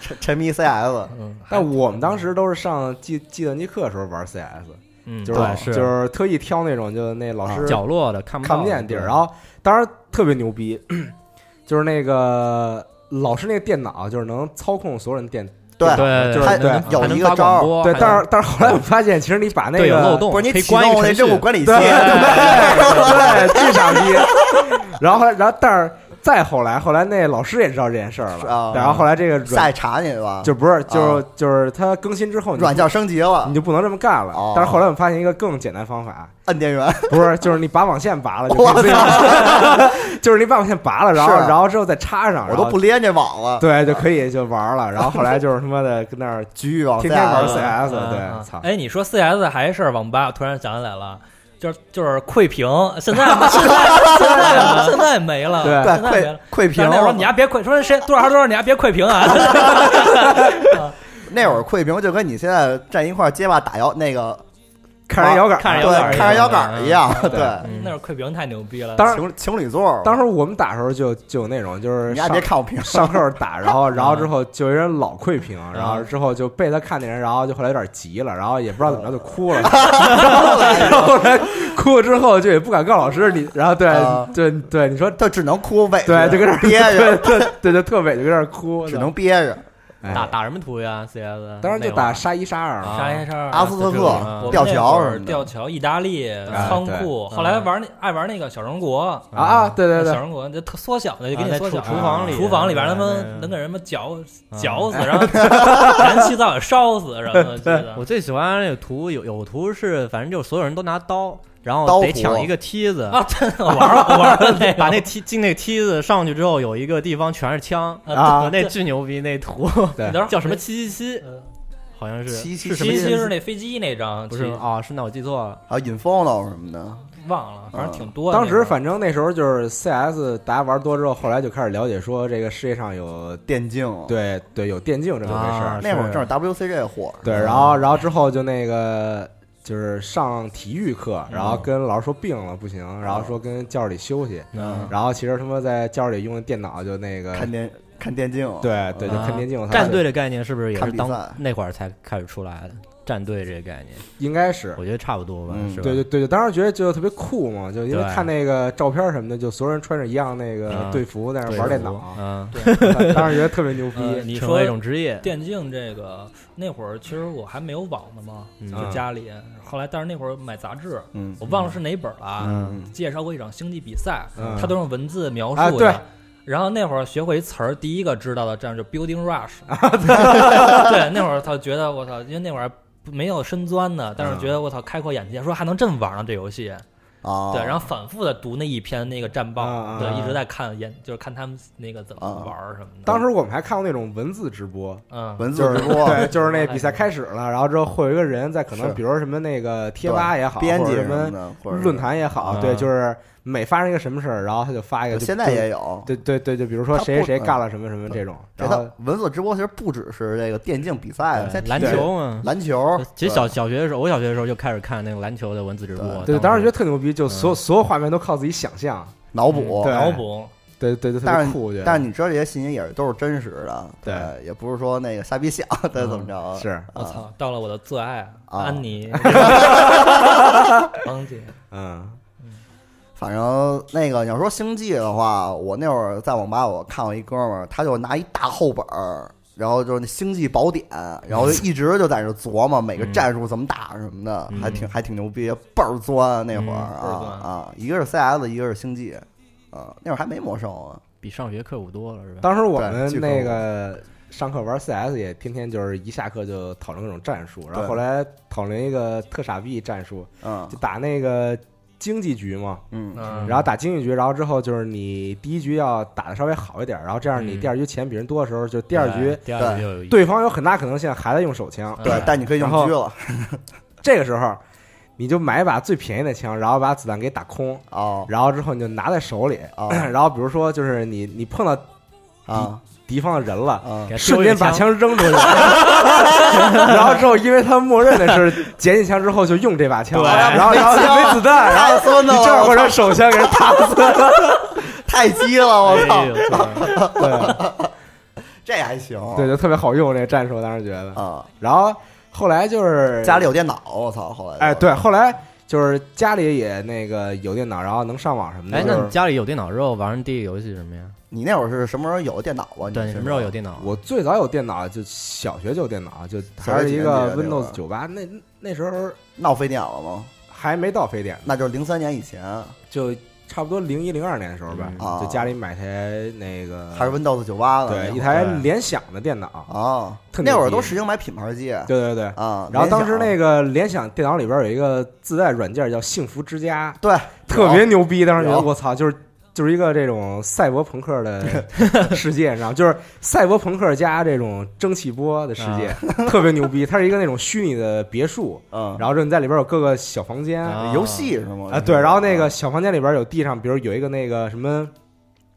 沉 沉迷 CS。嗯，但我们当时都是上计计算机课的时候玩 CS。嗯，就是就是特意挑那种，就那老师角落的看看不见地儿，然后当然特别牛逼，就是那个老师那个电脑，就是能操控所有人电，对对，就是对有一个招儿，对，但是但是后来我发现，其实你把那个漏洞，不是你启动那任务管理器，对对，巨傻逼，然后后来然后但是。再后来，后来那老师也知道这件事儿了，然后后来这个再查你吧，就不是，就是就是他更新之后，软件升级了，你就不能这么干了。但是后来我们发现一个更简单方法，按电源，不是，就是你把网线拔了 就是你把网线拔了，然后然后之后再插上，我都不连这网了，对，就可以就玩了。然后后来就是他妈的跟那儿局域网，天天玩 CS，对，操！哎，你说 CS 还是网吧？突然想起来了。就是就是窥屏，现在现在现在现在没了，对，现在没了。窥屏，那会儿你还别窥，说谁多少号多少，你还别窥屏啊。那会儿窥屏就跟你现在站一块街霸打摇那个。看人摇杆，看人摇杆，看人摇杆一样。对，那会儿窥屏太牛逼了。当时情情侣座，当时我们打的时候就就有那种，就是你别看我屏，上课打，然后然后之后就有人老窥屏，然后之后就被他看见人，然后就后来有点急了，然后也不知道怎么着就哭了。然后来哭了之后就也不敢告老师，你然后对对对，你说他只能哭呗，对，就跟那憋着，对对就特委屈，跟那哭，只能憋着。打打什么图呀？CS 当然就打沙一沙二，沙一沙二，阿斯特克吊桥是吊桥，意大利仓库。后来玩那爱玩那个小人国啊，对对对，小人国就特缩小的，就给你缩小。厨房里，厨房里边他们能给人们绞绞死，然后 燃气灶也烧死什么的。我最喜欢那个图，有有图是反正就所有人都拿刀。然后得抢一个梯子啊！玩玩那把那梯进那梯子上去之后，有一个地方全是枪啊！那巨牛逼那图，叫什么七七七？好像是七七七七是那飞机那张，不是啊？是那我记错了啊！Inferno 什么的忘了，反正挺多的。当时反正那时候就是 CS，大家玩多之后，后来就开始了解说这个世界上有电竞，对对，有电竞这么回事。那会儿正是 WCG 火，对，然后然后之后就那个。就是上体育课，然后跟老师说病了不行，然后说跟教室里休息，然后其实他妈在教室里用的电脑就那个看电看电竞，对对，就看电竞。战队的概念是不是也是当那会儿才开始出来的？战队这个概念应该是，我觉得差不多吧。对对对，就当时觉得就特别酷嘛，就因为看那个照片什么的，就所有人穿着一样那个队服在那玩电脑，嗯，当时觉得特别牛逼。你说一种职业电竞这个那会儿，其实我还没有网呢嘛，就家里。后来但是那会儿买杂志，我忘了是哪本了，介绍过一场星际比赛，它都用文字描述的。然后那会儿学会一词儿，第一个知道的这样就 building rush。对，那会儿他觉得我操，因为那会儿。没有深钻的，但是觉得我操开阔眼界，说还能这么玩呢这游戏，啊，对，然后反复的读那一篇那个战报，对，一直在看演，就是看他们那个怎么玩什么的。当时我们还看过那种文字直播，嗯，文字直播，对，就是那 比赛开始了，然后之后会有一个人在可能，比如什么那个贴吧也好，编辑什么论坛也好，对，就是。每发生一个什么事儿，然后他就发一个。现在也有。对对对，就比如说谁谁干了什么什么这种。然后文字直播其实不只是这个电竞比赛，篮球嘛，篮球。其实小小学的时候，我小学的时候就开始看那个篮球的文字直播。对，当时觉得特牛逼，就所有所有画面都靠自己想象、脑补、脑补。对对对，但是，但是你知道这些信息也是都是真实的，对，也不是说那个瞎逼想再怎么着。是，我操，到了我的最爱安妮 王姐，嗯。反正那个你要说星际的话，我那会儿在网吧我看过一哥们儿，他就拿一大厚本儿，然后就是那星际宝典，然后就一直就在那琢磨每个战术怎么打什么的，还挺还挺牛逼，倍儿钻那会儿啊啊！一个是 CS，一个是星际，啊，那会儿还没魔兽啊，比上学刻苦多了是吧？当时我们那个上课玩 CS 也天天就是一下课就讨论各种战术，然后后来讨论一个特傻逼战术，嗯，就打那个。经济局嘛，嗯，然后打经济局，然后之后就是你第一局要打的稍微好一点，然后这样你第二局钱比人多的时候，就第二局对对。方有很大可能性还在用手枪，对，但你可以用狙了。这个时候你就买一把最便宜的枪，然后把子弹给打空，哦，然后之后你就拿在手里，然后比如说就是你你碰到啊。敌方的人了，瞬间把枪扔出去，然后之后，因为他默认的是捡起枪之后就用这把枪，然后然后没子弹，然后你正好让手枪给人打死了，太鸡了，我操！对，这还行，对，就特别好用这个战术，当时觉得。啊。然后后来就是家里有电脑，我操！后来哎，对，后来就是家里也那个有电脑，然后能上网什么的。哎，那你家里有电脑之后玩的第一个游戏是什么呀？你那会儿是什么时候有的电脑啊？对，什么时候有电脑？我最早有电脑就小学就有电脑，就还是一个 Windows 九八。那那时候闹非典了吗？还没到非典，那就是零三年以前，就差不多零一零二年的时候吧。啊，就家里买台那个还是 Windows 九八的，对，一台联想的电脑啊。那会儿都实行买品牌机，对对对啊。然后当时那个联想电脑里边有一个自带软件叫幸福之家，对，特别牛逼。当时觉得我操，就是。就是一个这种赛博朋克的 世界，你知道，就是赛博朋克加这种蒸汽波的世界，特别牛逼。它是一个那种虚拟的别墅，嗯，然后就你在里边有各个小房间，游戏是吗？啊，对，然后那个小房间里边有地上，比如有一个那个什么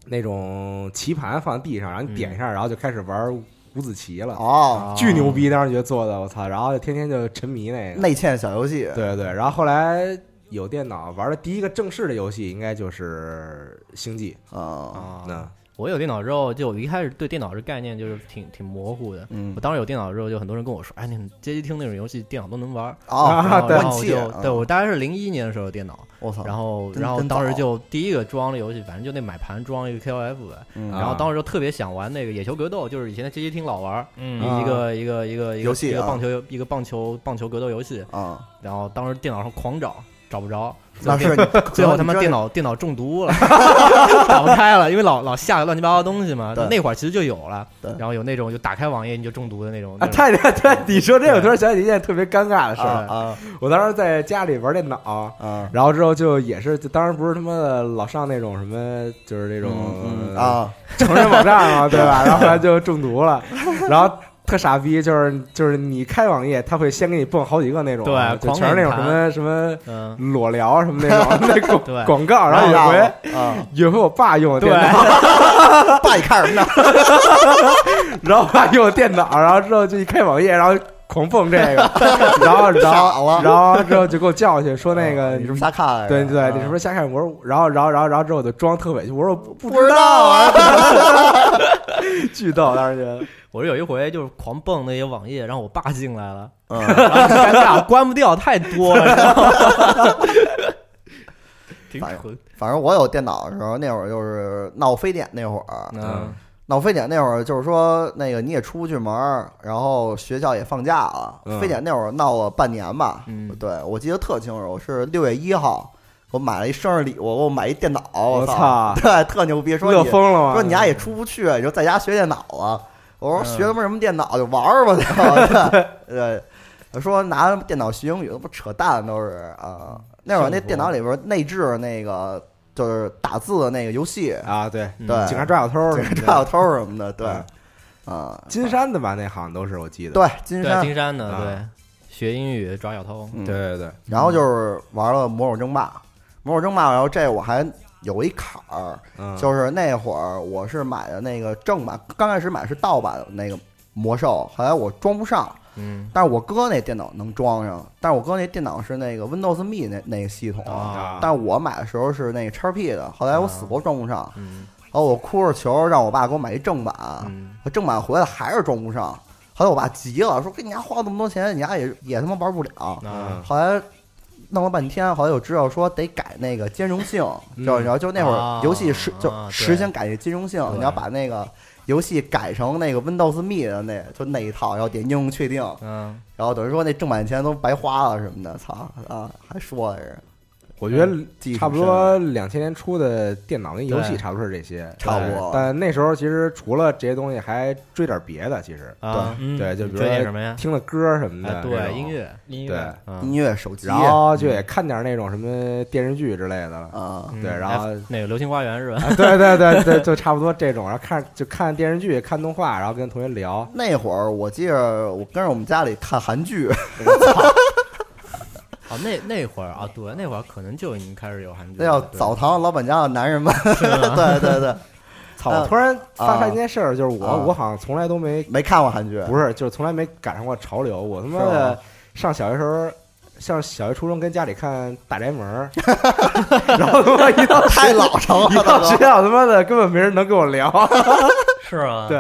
那种棋盘放在地上，然后你点一下，然后就开始玩五子棋了。哦，巨牛逼！当时觉得做的，我操，然后就天天就沉迷那个内嵌小游戏。对对，然后后来。有电脑玩的第一个正式的游戏，应该就是星际啊。那我有电脑之后，就一开始对电脑这概念就是挺挺模糊的。嗯，我当时有电脑之后，就很多人跟我说：“哎，那街机厅那种游戏，电脑都能玩。”啊，然后 就对我大概是零一年的时候电脑，我操。然后然后当时就第一个装的游戏，反正就那买盘装一个 KOF 呗。然后当时就特别想玩那个野球格斗，就是以前的街机厅老玩，一个一个一个一个一个棒球一个棒球棒球格斗游戏啊。然后当时电脑上狂找。找不着，老师最后他妈电脑电脑中毒了，打不开了，因为老老下乱七八糟东西嘛。那会儿其实就有了，然后有那种就打开网页你就中毒的那种。啊，太对，你说这，我突然想起一件特别尴尬的事儿啊！我当时在家里玩电脑，然后之后就也是，当时不是他妈的老上那种什么，就是那种啊成人网站嘛，对吧？然后后来就中毒了，然后。特傻逼，就是就是你开网页，他会先给你蹦好几个那种，对，全是那种什么什么裸聊什么那种 那广广告，然后有回，有回我爸用的电脑，爸你看什么呢？然后爸用电脑，然后之后就一开网页，然后。狂蹦这个，然后然后然后之后就给我叫过去，说那个你是不是瞎看？对对，你是不是瞎看？我说，然后然后然后然后之后我就装特委屈，我说不不知道啊，巨逗，当时觉得。我说有一回就是狂蹦那些网页，然后我爸进来了，嗯，尴尬，关不掉，太多了。反正反正我有电脑的时候，那会儿就是闹非典那会儿，嗯。闹非典那会儿，就是说那个你也出不去门儿，然后学校也放假了。非典那会儿闹了半年吧，对我记得特清楚，是六月一号，我买了一生日礼物，给我买一电脑，我操，对，特牛逼，说你疯了吗？说你家也出不去，你就在家学电脑啊。我说学他妈什么电脑，就玩儿吧，对，对，说拿电脑学英语，那不扯淡都是啊。那会儿那电脑里边内置那个。就是打字的那个游戏啊，对对，警察抓小偷，警察抓小偷什么的，对，啊，金山的吧，那好像都是我记得，对，金山金山的，对，学英语抓小偷，对对对，然后就是玩了魔兽争霸，魔兽争霸，然后这我还有一坎儿，就是那会儿我是买的那个正版，刚开始买是盗版那个魔兽，后来我装不上。嗯，但是我哥那电脑能装上，但是我哥那电脑是那个 Windows Me 那那个系统，但是我买的时候是那个叉 P 的，后来我死活装不上，然后我哭着求让我爸给我买一正版，正版回来还是装不上，后来我爸急了，说给你家花那么多钱，你家也也他妈玩不了，后来弄了半天，后来又知道说得改那个兼容性，就然后就那会儿游戏实就实行改那兼容性，你要把那个。游戏改成那个 Windows Me 的那就那一套，然后点应用确定，嗯，然后等于说那正版钱都白花了什么的，操啊，还说来着。我觉得差不多两千年初的电脑跟游戏差不多是这些，差不多。但那时候其实除了这些东西，还追点别的。其实对对，就比如说什么呀，听的歌什么的，对音乐音乐音乐手机，然后就也看点那种什么电视剧之类的啊。对，然后那个《流星花园》是吧？对对对对，就差不多这种。然后看就看电视剧、看动画，然后跟同学聊。那会儿我记着，我跟着我们家里看韩剧。哦，那那会儿啊，对，那会儿可能就已经开始有韩剧。那叫澡堂老板家的男人们，对对对。操！我突然发现一件事儿，就是我我好像从来都没没看过韩剧，不是，就是从来没赶上过潮流。我他妈的上小学时候，上小学初中跟家里看《大宅门》，然后他妈一到太老成了，一到学校他妈的根本没人能跟我聊，是啊，对。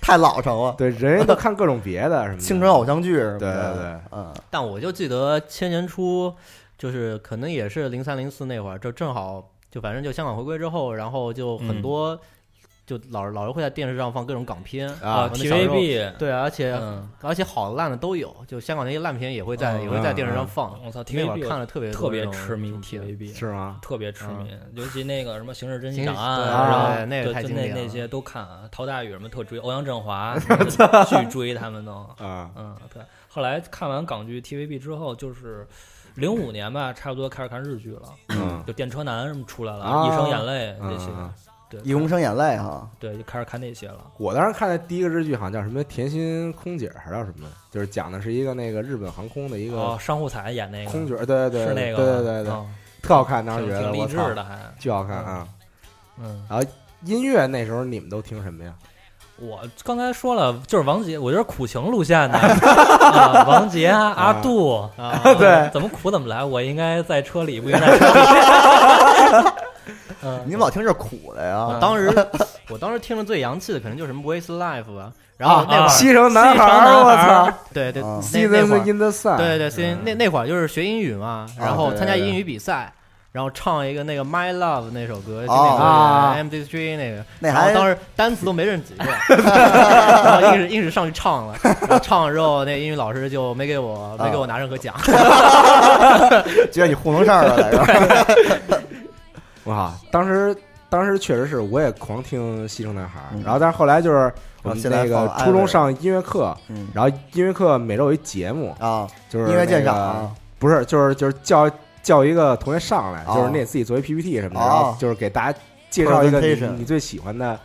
太老成了，对，人家都看各种别的什么 青春偶像剧什么的，对对对，嗯。但我就记得千年初，就是可能也是零三零四那会儿，就正好就反正就香港回归之后，然后就很多就老老是会在电视上放各种港片啊，TVB 对，而且而且好的烂的都有，就香港那些烂片也会在也会在电视上放。我操，TVB 看了特别特别痴迷，TVB 是吗？特别痴迷，尤其那个什么《刑事侦缉档案》啊，那个太经典那些都看。陶大宇什么特追，欧阳震华 去追他们都啊嗯对。后来看完港剧 TVB 之后，就是零五年吧，差不多开始看日剧了，嗯，就电车男什么出来了，《一生眼泪》那些。对，一公升眼泪哈，对，就开始看那些了。我当时看的第一个日剧好像叫什么《甜心空姐》还是叫什么，就是讲的是一个那个日本航空的一个商户彩演那个空姐，对对对，是那个，对对对对，特好看，当时觉得挺励志的，还巨好看啊。嗯，然后音乐那时候你们都听什么呀？我刚才说了，就是王杰，我就是苦情路线的，王杰、阿杜啊，对，怎么苦怎么来，我应该在车里，不应该在车里。嗯，你们老听这苦的呀？当时，我当时听着最洋气的，可能就是什么《With Life》吧。然后那会儿，西城男孩，我操！对对，那那会儿，对对对，那那会儿就是学英语嘛，然后参加英语比赛，然后唱一个那个《My Love》那首歌，就那个 M D Three 那个，那还当时单词都没认几个，然后硬是硬是上去唱了，然后唱了之后，那英语老师就没给我没给我拿任何奖，觉得你糊弄事儿了来着。哇，当时当时确实是，我也狂听《西城男孩》，然后但是后来就是我们那个初中上音乐课，然后音乐课每周有一节目啊，就是音乐鉴赏，不是，就是就是叫叫一个同学上来，就是你得自己做一 PPT 什么的，然后就是给大家介绍一个你你最喜欢的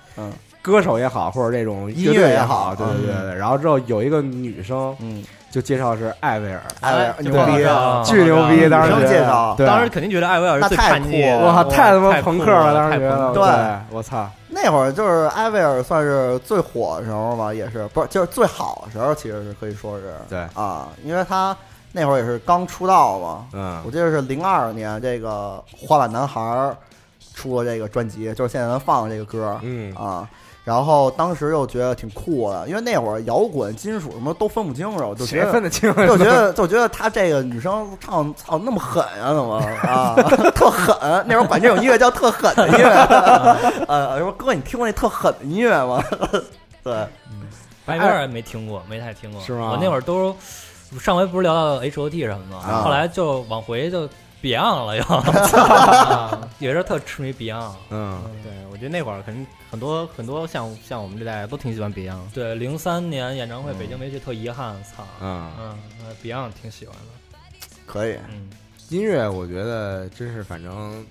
歌手也好，或者这种音乐也好，对对对对，然后之后有一个女生，嗯。就介绍是艾薇儿，艾薇儿牛逼，巨牛逼！当时介绍，当时肯定觉得艾薇儿是最叛逆，我靠，太他妈朋克了！当时觉得，对，我操，那会儿就是艾薇儿算是最火的时候吧，也是不是就是最好的时候，其实是可以说是对啊，因为他那会儿也是刚出道嘛，嗯，我记得是零二年这个花板男孩出了这个专辑，就是现在咱放的这个歌，嗯啊。然后当时又觉得挺酷的，因为那会儿摇滚、金属什么都分不清楚，就觉得分得清，就觉得就觉得他这个女生唱唱那么狠啊，怎么啊，特狠？那会儿管这种音乐叫特狠的音乐。呃，说哥，你听过那特狠的音乐吗？对，白边儿没听过，没太听过，是吗？我那会儿都上回不是聊到 H O T 什么的，后来就往回就。Beyond 了又，也是特痴迷 Beyond。嗯，对，我觉得那会儿肯定很多很多像像我们这代都挺喜欢 Beyond。对，零三年演唱会北京没去，特遗憾。操，嗯嗯，Beyond 挺喜欢的，可以。嗯，音乐我觉得真是反正。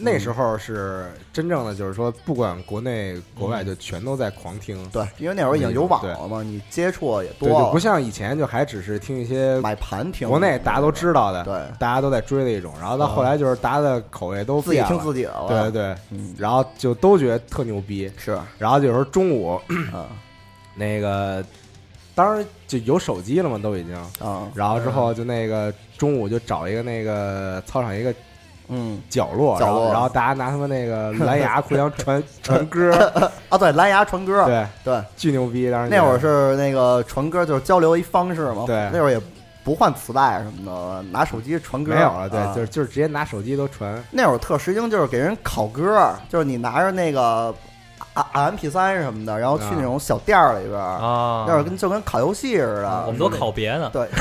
那时候是真正的，就是说，不管国内国外，就全都在狂听。对，因为那会儿已经有网了嘛，你接触也多。对，不像以前，就还只是听一些买盘听。国内大家都知道的，对，大家都在追的一种。然后到后来，就是大家的口味都自己听自己的了。对对对，然后就都觉得特牛逼。是，然后有时候中午，那个当时就有手机了嘛，都已经。啊。然后之后就那个中午就找一个那个操场一个。嗯，角落，然后然后大家拿他们那个 蓝牙互相传传歌 啊，对，蓝牙传歌，对对，巨牛逼。当时那会儿是那个传歌，就是交流一方式嘛。对，那会儿也不换磁带什么的，拿手机传歌没有了。对，就是就是直接拿手机都传。那会儿特时兴，就是给人拷歌，就是你拿着那个 R M P 三什么的，然后去那种小店儿里边啊，那会儿跟就跟考游戏似的。我们都考别的，对。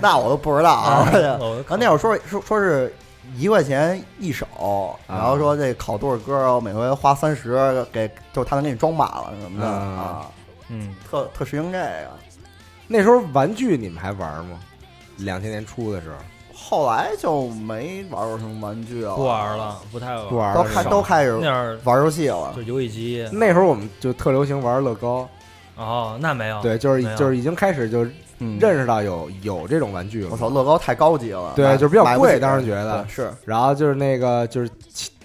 那我都不知道啊！啊，那会儿说说说是一块钱一首，然后说这考多少歌，每回花三十，给就他能给你装满了什么的啊。嗯，特特实行这个。那时候玩具你们还玩吗？两千年初的时候，后来就没玩过什么玩具了，不玩了，不太玩，不玩，都开都开始玩游戏了，就游戏机。那时候我们就特流行玩乐高。哦，那没有，对，就是就是已经开始就。认识到有有这种玩具了，我操，乐高太高级了，对，就是比较贵，当时觉得是。然后就是那个，就是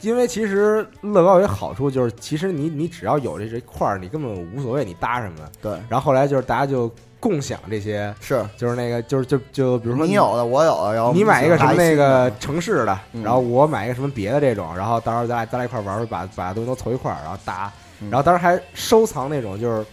因为其实乐高有一个好处，就是其实你你只要有这这块儿，你根本无所谓你搭什么。对。然后后来就是大家就共享这些，是，就是那个就是就就比如说你有的我有的，然后你买一个什么那个城市的，然后我买一个什么别的这种，然后到时候咱俩咱俩一块玩，把把东西都凑一块儿，然后搭。然后当时还收藏那种就是。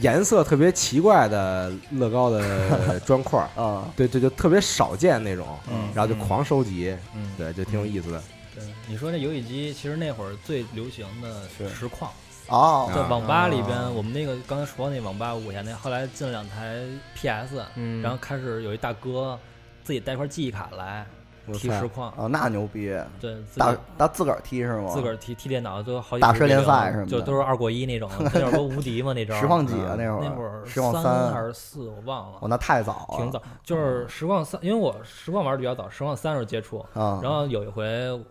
颜色特别奇怪的乐高的 砖块儿。啊，对对，就特别少见那种，然后就狂收集，对，就挺有意思的。对，你说那游戏机，其实那会儿最流行的实况哦，在网吧里边，我们那个刚才说那网吧五块钱那，后来进了两台 PS，然后开始有一大哥自己带块记忆卡来。踢实况啊，那牛逼！对，大大自个儿踢是吗？自个儿踢踢电脑都好几大师联赛是吗？就都是二过一那种，那会儿都无敌嘛那种。实况几啊？那会儿那会儿实况三还是四？我忘了。哦，那太早了。挺早，就是实况三，因为我实况玩的比较早，实况三时候接触。啊。然后有一回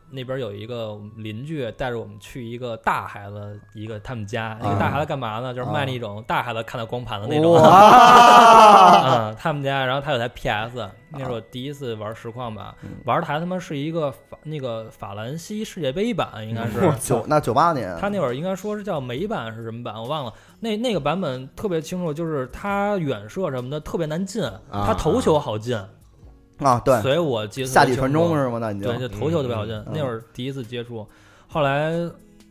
那边有一个邻居带着我们去一个大孩子一个他们家，那个大孩子干嘛呢？就是卖那种大孩子看到光盘的那种。嗯，他们家，然后他有台 PS。那是我第一次玩实况吧，玩的还他妈是一个法那个法兰西世界杯版，应该是九 那九八年，他那会儿应该说是叫美版是什么版，我忘了。那那个版本特别清楚，就是他远射什么的特别难进，他头球好进啊，对，所以我接下底传中是吗？那你对，就头球特别好进。那会儿第一次接触，后来。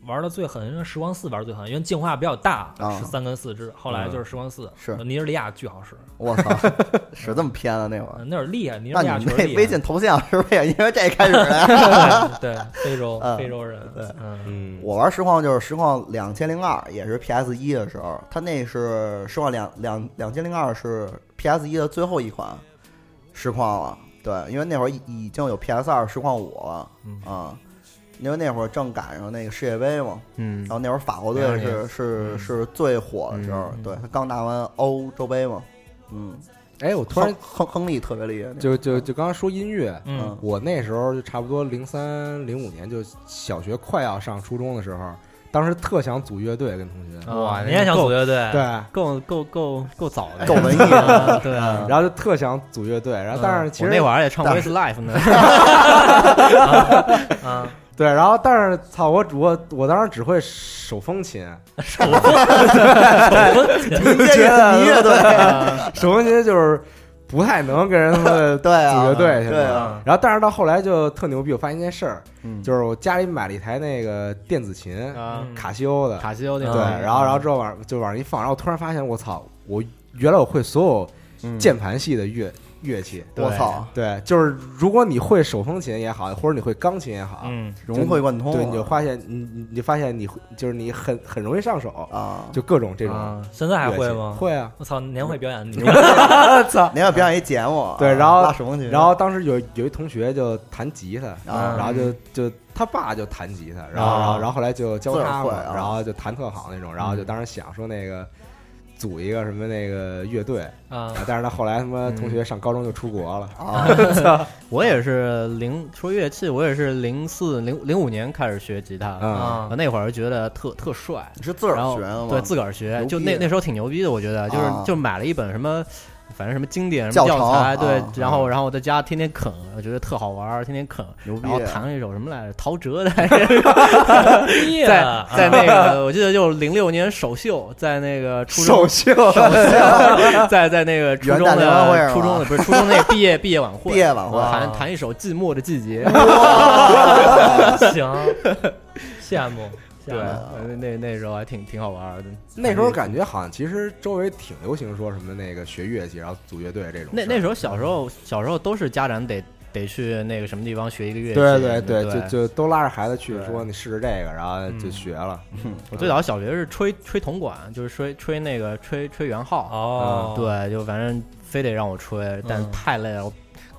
玩的最狠，因为时光四玩最狠，因为进化比较大，是三跟四只。后来就是时光四，是尼日利亚巨好使。我操，使这么偏啊？那会儿那会儿厉害，尼日利亚那微信头像是不是也因为这开始 的？对，非洲 非洲人。对，嗯，我玩实况就是实况两千零二，也是 PS 一的时候，它那是实况两两两千零二是 PS 一的最后一款实况了。对，因为那会儿已经有 PS 二实况五了啊。因为那会儿正赶上那个世界杯嘛，嗯，然后那会儿法国队是是是最火的时候，对他刚拿完欧洲杯嘛，嗯，哎，我突然亨亨利特别厉害，就就就刚刚说音乐，嗯，我那时候就差不多零三零五年，就小学快要上初中的时候，当时特想组乐队，跟同学，哇，你也想组乐队，对，够够够够早的，够文艺 的，对，然后就特想组乐队，然后但是其实那会儿也唱 Westlife 呢，啊。对，然后但是操我我我当时只会手风琴，手风琴，民乐队，手风琴就是不太能跟人他 们对组乐队，对啊。然后但是到后来就特牛逼，我发现一件事儿，就是我家里买了一台那个电子琴，卡西欧的，卡西欧的，对。然后然后之后往就往上一放，然后突然发现我操，我原来我会所有键盘系的乐。乐器，我操，对，就是如果你会手风琴也好，或者你会钢琴也好，嗯，融会贯通，对，你就发现你你你发现你就是你很很容易上手啊，就各种这种，现在还会吗？会啊，我操，年会表演，我操，年会表演一节目，对，然后拉手风琴，然后当时有有一同学就弹吉他，然后就就他爸就弹吉他，然后然后然后后来就教他嘛，然后就弹特好那种，然后就当时想说那个。组一个什么那个乐队啊，但是他后来他妈同学上高中就出国了啊。我也是零说乐器，我也是零四零零五年开始学吉他啊。那会儿觉得特特帅，你是自个儿学吗？对，自个儿学，就那那时候挺牛逼的，我觉得就是就买了一本什么。反正什么经典什么教材，对，然后然后我在家天天啃，我觉得特好玩，天天啃，然后弹了一首什么来着？陶喆的，在在那个我记得就是零六年首秀，在那个初中首秀，在在那个初中的初中的不是初中那毕业 毕业晚会，毕业晚会弹弹一首《寂寞的季节》，行，羡慕。对，那那那时候还挺挺好玩的。那时候感觉好像其实周围挺流行说什么那个学乐器，然后组乐队这种。那那时候小时候小时候都是家长得得去那个什么地方学一个乐器。对对对，就就都拉着孩子去说你试试这个，然后就学了。我最早小学是吹吹铜管，就是吹吹那个吹吹圆号。哦，对，就反正非得让我吹，但太累了，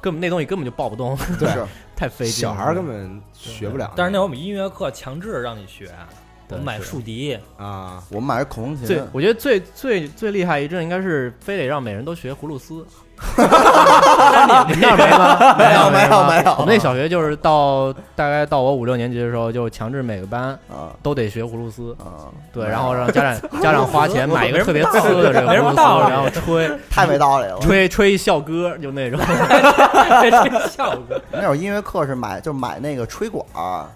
根本那东西根本就抱不动。对。太费劲，小孩根本学不了。但是那会儿我们音乐课强制让你学，我们买竖笛啊，我们买口风琴。最我觉得最最最厉害一阵应该是非得让每人都学葫芦丝。你 那没吗？没有没有没有。我们那小学就是到大概到我五六年级的时候，就强制每个班啊都得学葫芦丝啊。对，然后让家长 家长花钱买一个特别次的这个葫芦丝，然后吹，太没道理了。吹吹校歌就那种。校歌。那会儿音乐课是买就买那个吹管啊，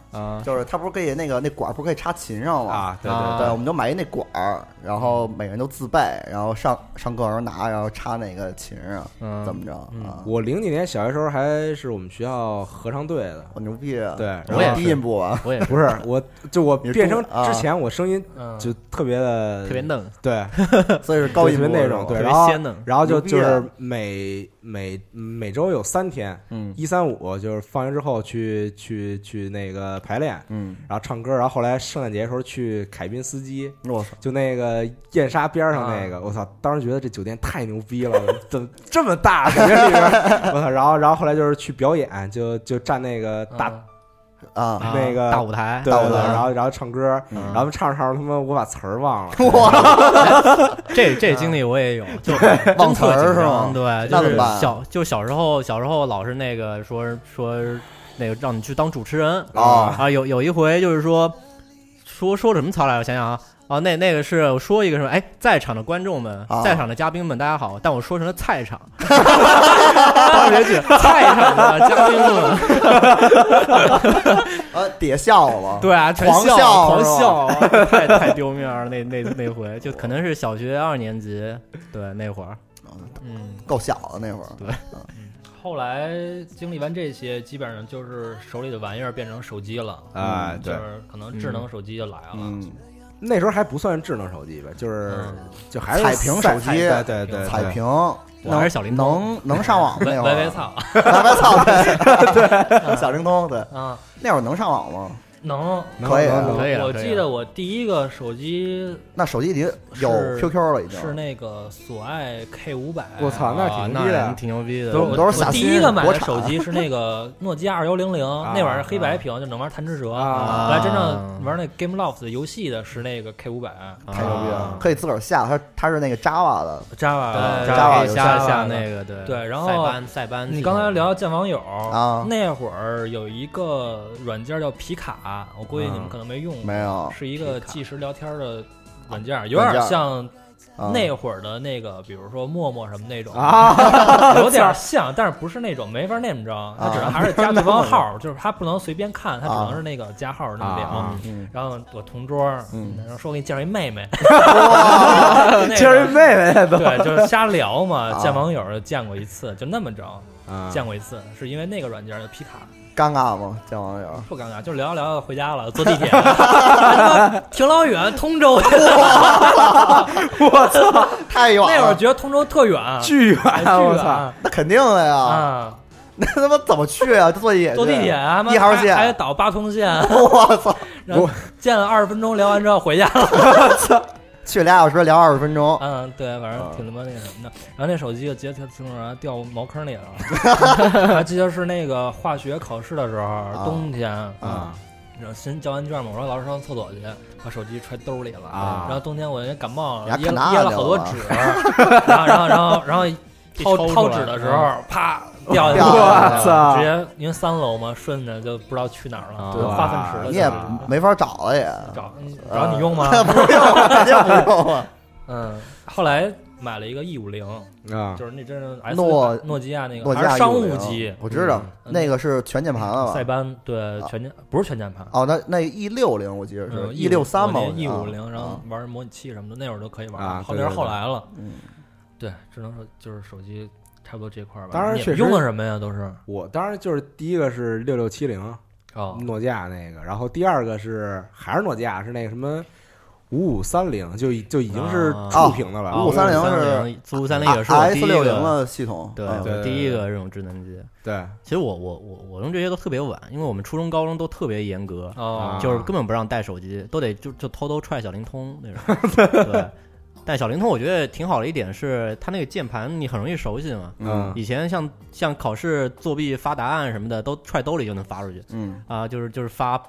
就是他不是可以那个那管不是可以插琴上上了啊，对对对，我们就买一那管儿，然后每人都自备，然后上上课时候拿，然后插那个琴上，怎么着啊？我零几年小学时候还是我们学校合唱队的，我牛逼啊！对，我也低音部啊，我也不是，我就我变声之前，我声音就特别的特别嫩，对，所以是高音那种，对，然后然后就就是每每每周有三天，嗯，一三五就是放学之后去去去那个排练，嗯，然后唱歌，然后后来圣诞节的时候去凯宾斯基，我操，就那个燕莎边上那个，我操，当时觉得这酒店太牛逼了，怎么这么大酒店里边，我操，然后然后后来就是去表演，就就站那个大。啊，那个大舞台，大舞台，然后然后唱歌，然后唱着唱着，他妈我把词儿忘了。哇，这这经历我也有，就忘词儿是吗？对，就是小就小时候小时候老是那个说说那个让你去当主持人。啊啊，有有一回就是说说说什么词来，我想想啊。啊，那那个是我说一个什么？哎，在场的观众们，在场的嘉宾们，大家好！但我说成了菜场，当别去菜场的嘉宾们，呃，底下笑了，对啊，狂笑狂笑，太太丢面了。那那那回就可能是小学二年级，对那会儿，嗯，够小的那会儿，对，嗯。后来经历完这些，基本上就是手里的玩意儿变成手机了，啊，就是可能智能手机就来了。嗯。那时候还不算智能手机吧，就是就还是彩屏手机，对对对，彩屏，还是小灵通，能能上网那会儿，微微操，微微操，对，小灵通，对，啊，那会儿能上网吗？能，可以，可以。我记得我第一个手机，那手机里有 QQ 了，已经是那个索爱 K 五百。我操，那挺牛逼的，挺牛逼的。都都是我第一个买的手机是那个 诺基亚二幺零零，那玩意儿黑白屏，就能玩贪吃蛇。后来真正玩那 Game Loft 游戏的是那个 K 五百，太牛逼了，可以自个儿下。它它是那个 Java 的，Java Java 下下那个对对。然后塞班塞班，你刚才聊见网友啊，那会儿有一个软件叫皮卡，我估计你们可能没用过，没有，是一个即时聊天的软件，有点像那会儿的那个，比如说陌陌什么那种啊，有点 像，但是不是那种没法那么着，它只能还是加对方号，就是它不能随便看，它只能是那个加号那么聊。然后我同桌，然后说我给你介绍一妹妹，介绍一妹妹，对，就是瞎聊嘛，见网友见过一次，就那么着，见过一次，是因为那个软件的皮卡。尴尬吗？见网友不尴尬，就聊着聊着回家了，坐地铁，挺老远，通州。我操，太远了！那会儿觉得通州特远，巨远，我操，那肯定的呀。啊，那他妈怎么去啊？坐地铁？坐地铁啊？一号线还得倒八通线。我操！我见了二十分钟，聊完之后回家了。我操！去俩小时聊二十分钟，嗯，对，反正挺他妈那个什么的。然后那手机就直接挺然后掉茅坑里了。还记得是那个化学考试的时候，冬天啊，然后先交完卷嘛，我说老师上厕所去，把手机揣兜里了啊。然后冬天我也感冒了，噎噎了好多纸，然后然后然后然后掏掏纸的时候，啪掉下去我操！直接因为三楼嘛，顺着就不知道去哪儿了，就化粪池了。你也没法找了，也找找你用吗？不用，肯定不用啊。嗯，后来买了一个 E 五零啊，就是那真是诺诺基亚那个，诺基亚商务机，我知道那个是全键盘了。塞班对全键不是全键盘哦，那那 E 六零我记得是 E 六三嘛，E 五零，然后玩模拟器什么的，那会儿都可以玩。后来是后来了，嗯，对，只能说就是手机。差不多这块儿吧。当然，确实用的什么呀？都是我当然就是第一个是六六七零，哦，诺基亚那个，然后第二个是还是诺基亚，是那个什么五五三零，就就已经是触屏的了。五五三零是五五三零也是 S 六零的系统，对对，第一个这种智能机。对，其实我我我我用这些都特别晚，因为我们初中高中都特别严格，哦，就是根本不让带手机，都得就就偷偷踹小灵通那种。对。但小灵通我觉得挺好的一点是，它那个键盘你很容易熟悉嘛。嗯。以前像像考试作弊发答案什么的，都揣兜里就能发出去。嗯。啊，就是就是发，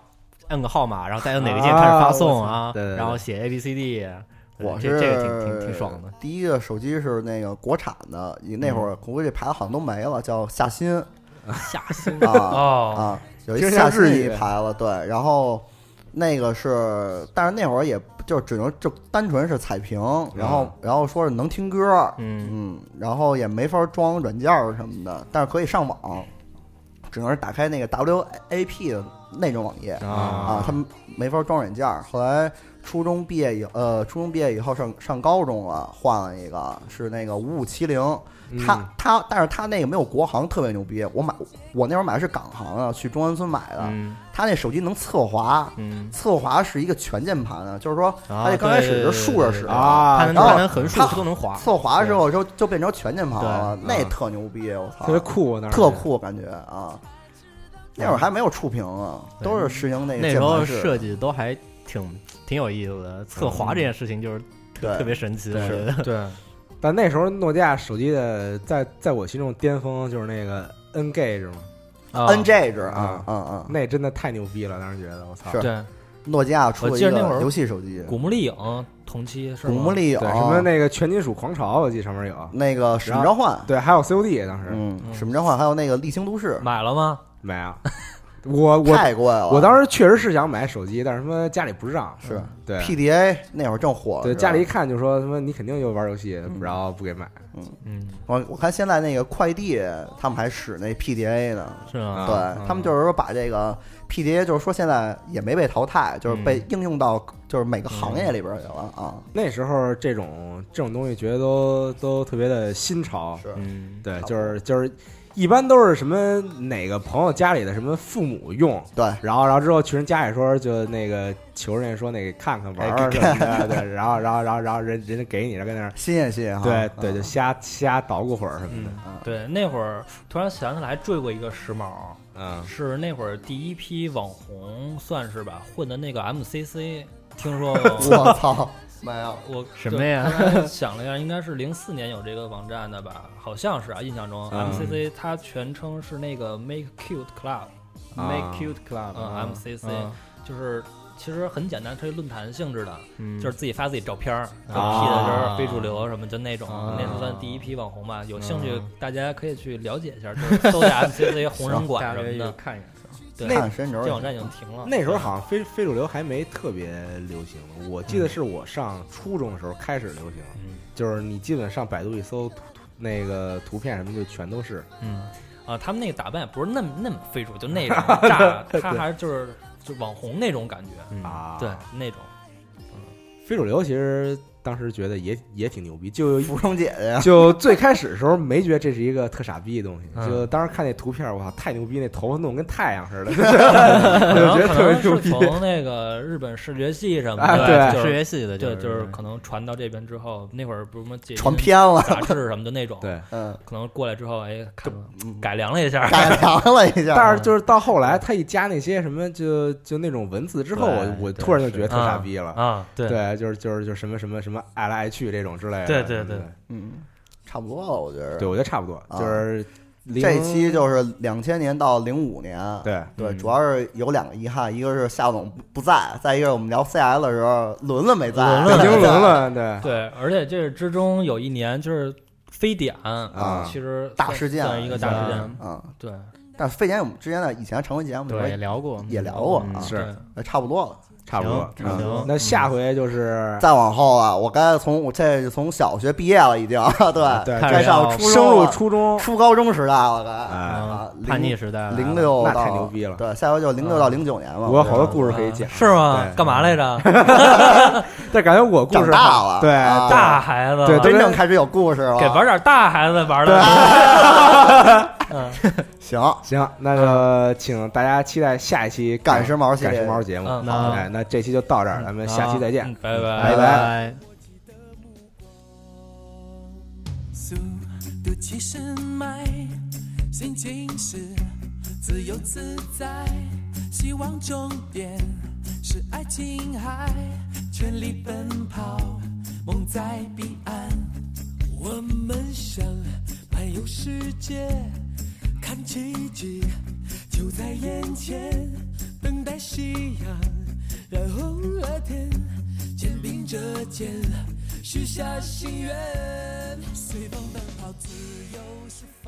摁个号码，然后再摁哪个键开始发送啊，对。然后写 A B C D。我是这个挺挺挺爽的。第一个手机是那个国产的，你那会儿估计牌子好像都没了，叫夏新。夏新啊啊，有一夏新一牌子，对，然后那个是，但是那会儿也。就只能就单纯是彩屏，然后然后说是能听歌，嗯嗯，然后也没法装软件什么的，但是可以上网。只能是打开那个 WAP 的那种网页啊，他们没法装软件。后来初中毕业以呃，初中毕业以后上上高中了，换了一个是那个五五七零。他他，但是他那个没有国行特别牛逼。我买我那会儿买的是港行啊，去中关村买的。他那手机能侧滑，侧滑是一个全键盘的，就是说，而且刚开始是竖着使啊，然后横竖都能滑。侧滑之后就就变成全键盘了，那特牛逼，我操，特别酷，那特酷感觉啊。那会儿还没有触屏啊，都是实行那个。那时候设计都还挺挺有意思的，侧滑这件事情就是特别神奇，是对。但那时候诺基亚手机的在在我心中巅峰就是那个 N-Gage 吗？N-Gage 啊，嗯嗯，那真的太牛逼了，当时觉得我操！对，诺基亚出了一个游戏手机，古墓丽影同期是古墓丽影，什么那个全金属狂潮，我记得上面有。那个使命召唤，对，还有 COD 当时，嗯，使命召唤还有那个立星都市，买了吗？没有。我我太贵了，我当时确实是想买手机，但是什么家里不让，是。对。PDA 那会儿正火，对家里一看就说什么你肯定又玩游戏，然后不给买。嗯。嗯，我我看现在那个快递他们还使那 PDA 呢，是吗？对他们就是说把这个 PDA 就是说现在也没被淘汰，就是被应用到就是每个行业里边去了啊。那时候这种这种东西觉得都都特别的新潮，是。嗯。对，就是就是。一般都是什么哪个朋友家里的什么父母用，对，然后然后之后去人家里说就那个求人家说那个看看玩玩什么的，对，然后然后然后然后人人家给你然后，跟那儿新鲜新鲜，对对，就瞎瞎捣鼓会儿什么的。对，那会儿突然想起来追过一个时髦，嗯，是那会儿第一批网红算是吧，混的那个 MCC，听说 我操。没有，我什么呀？想了一下，应该是零四年有这个网站的吧？好像是啊，印象中 MCC 它全称是那个 Make Cute Club，Make Cute Club，嗯，MCC 就是其实很简单，它是论坛性质的，就是自己发自己照片儿，P 的人非主流什么就那种，那是算第一批网红吧。有兴趣大家可以去了解一下，就是搜下 MCC 红人馆什么的，看一眼。那这网站已经停了。那时候好像非非主流还没特别流行，我记得是我上初中的时候开始流行。嗯，就是你基本上百度一搜，那个图片什么就全都是。嗯，啊，他们那个打扮也不是那么那么非主流，就那种 炸，他还是就是就网红那种感觉啊，对那种。嗯，非主流其实。当时觉得也也挺牛逼，就 服装姐姐，就最开始的时候没觉得这是一个特傻逼的东西，就当时看那图片，我操，太牛逼！那头发弄跟太阳似的，就觉得特别牛逼。从那个日本视觉系什么的，对。视觉系的，就，就是可能传到这边之后，那会儿不是什么传偏了。杂志什么的那种，对，嗯，可能过来之后，哎，看改良了一下，改良了一下。但是就是到后来，他一加那些什么，就就那种文字之后，我我突然就觉得特傻逼了。啊！对，对，就是就是就什么什么什么爱来爱去。这种之类的，对对对，嗯，差不多了，我觉得，对我觉得差不多，就是这期就是两千年到零五年，对。对，主要是有两个遗憾，一个是夏总不在，再一个我们聊 CS 的时候，轮子没在，已经轮了，对。对，而且这之中有一年就是非典啊，其实大事件，算一个大事件，嗯，对，但非典我们之前在以前常规节目里也聊过，也聊过啊，是，差不多了。差不多，行。那下回就是再往后啊，我该从我这从小学毕业了，已经 对，该上初升入初中、初高中时代了，该啊，叛逆时代，零六那太牛逼了。对，下回就零六到零九年了。我有好多故事可以讲，是吗？干嘛来着？但感觉我故事大了，对，大孩子，对，真正开始有故事了，给玩点大孩子玩的。嗯，行行，那就请大家期待下一期赶时髦赶时髦节目。哎，那这期就到这儿，咱们下期再见，拜拜拜拜。速度七十迈，心情是自由自在，希望终点是爱琴海，全力奔跑，梦在彼岸，我们想漫游世界。看奇迹就在眼前，等待夕阳，染红了天，肩并着肩，许下心愿，随风奔跑，自由是。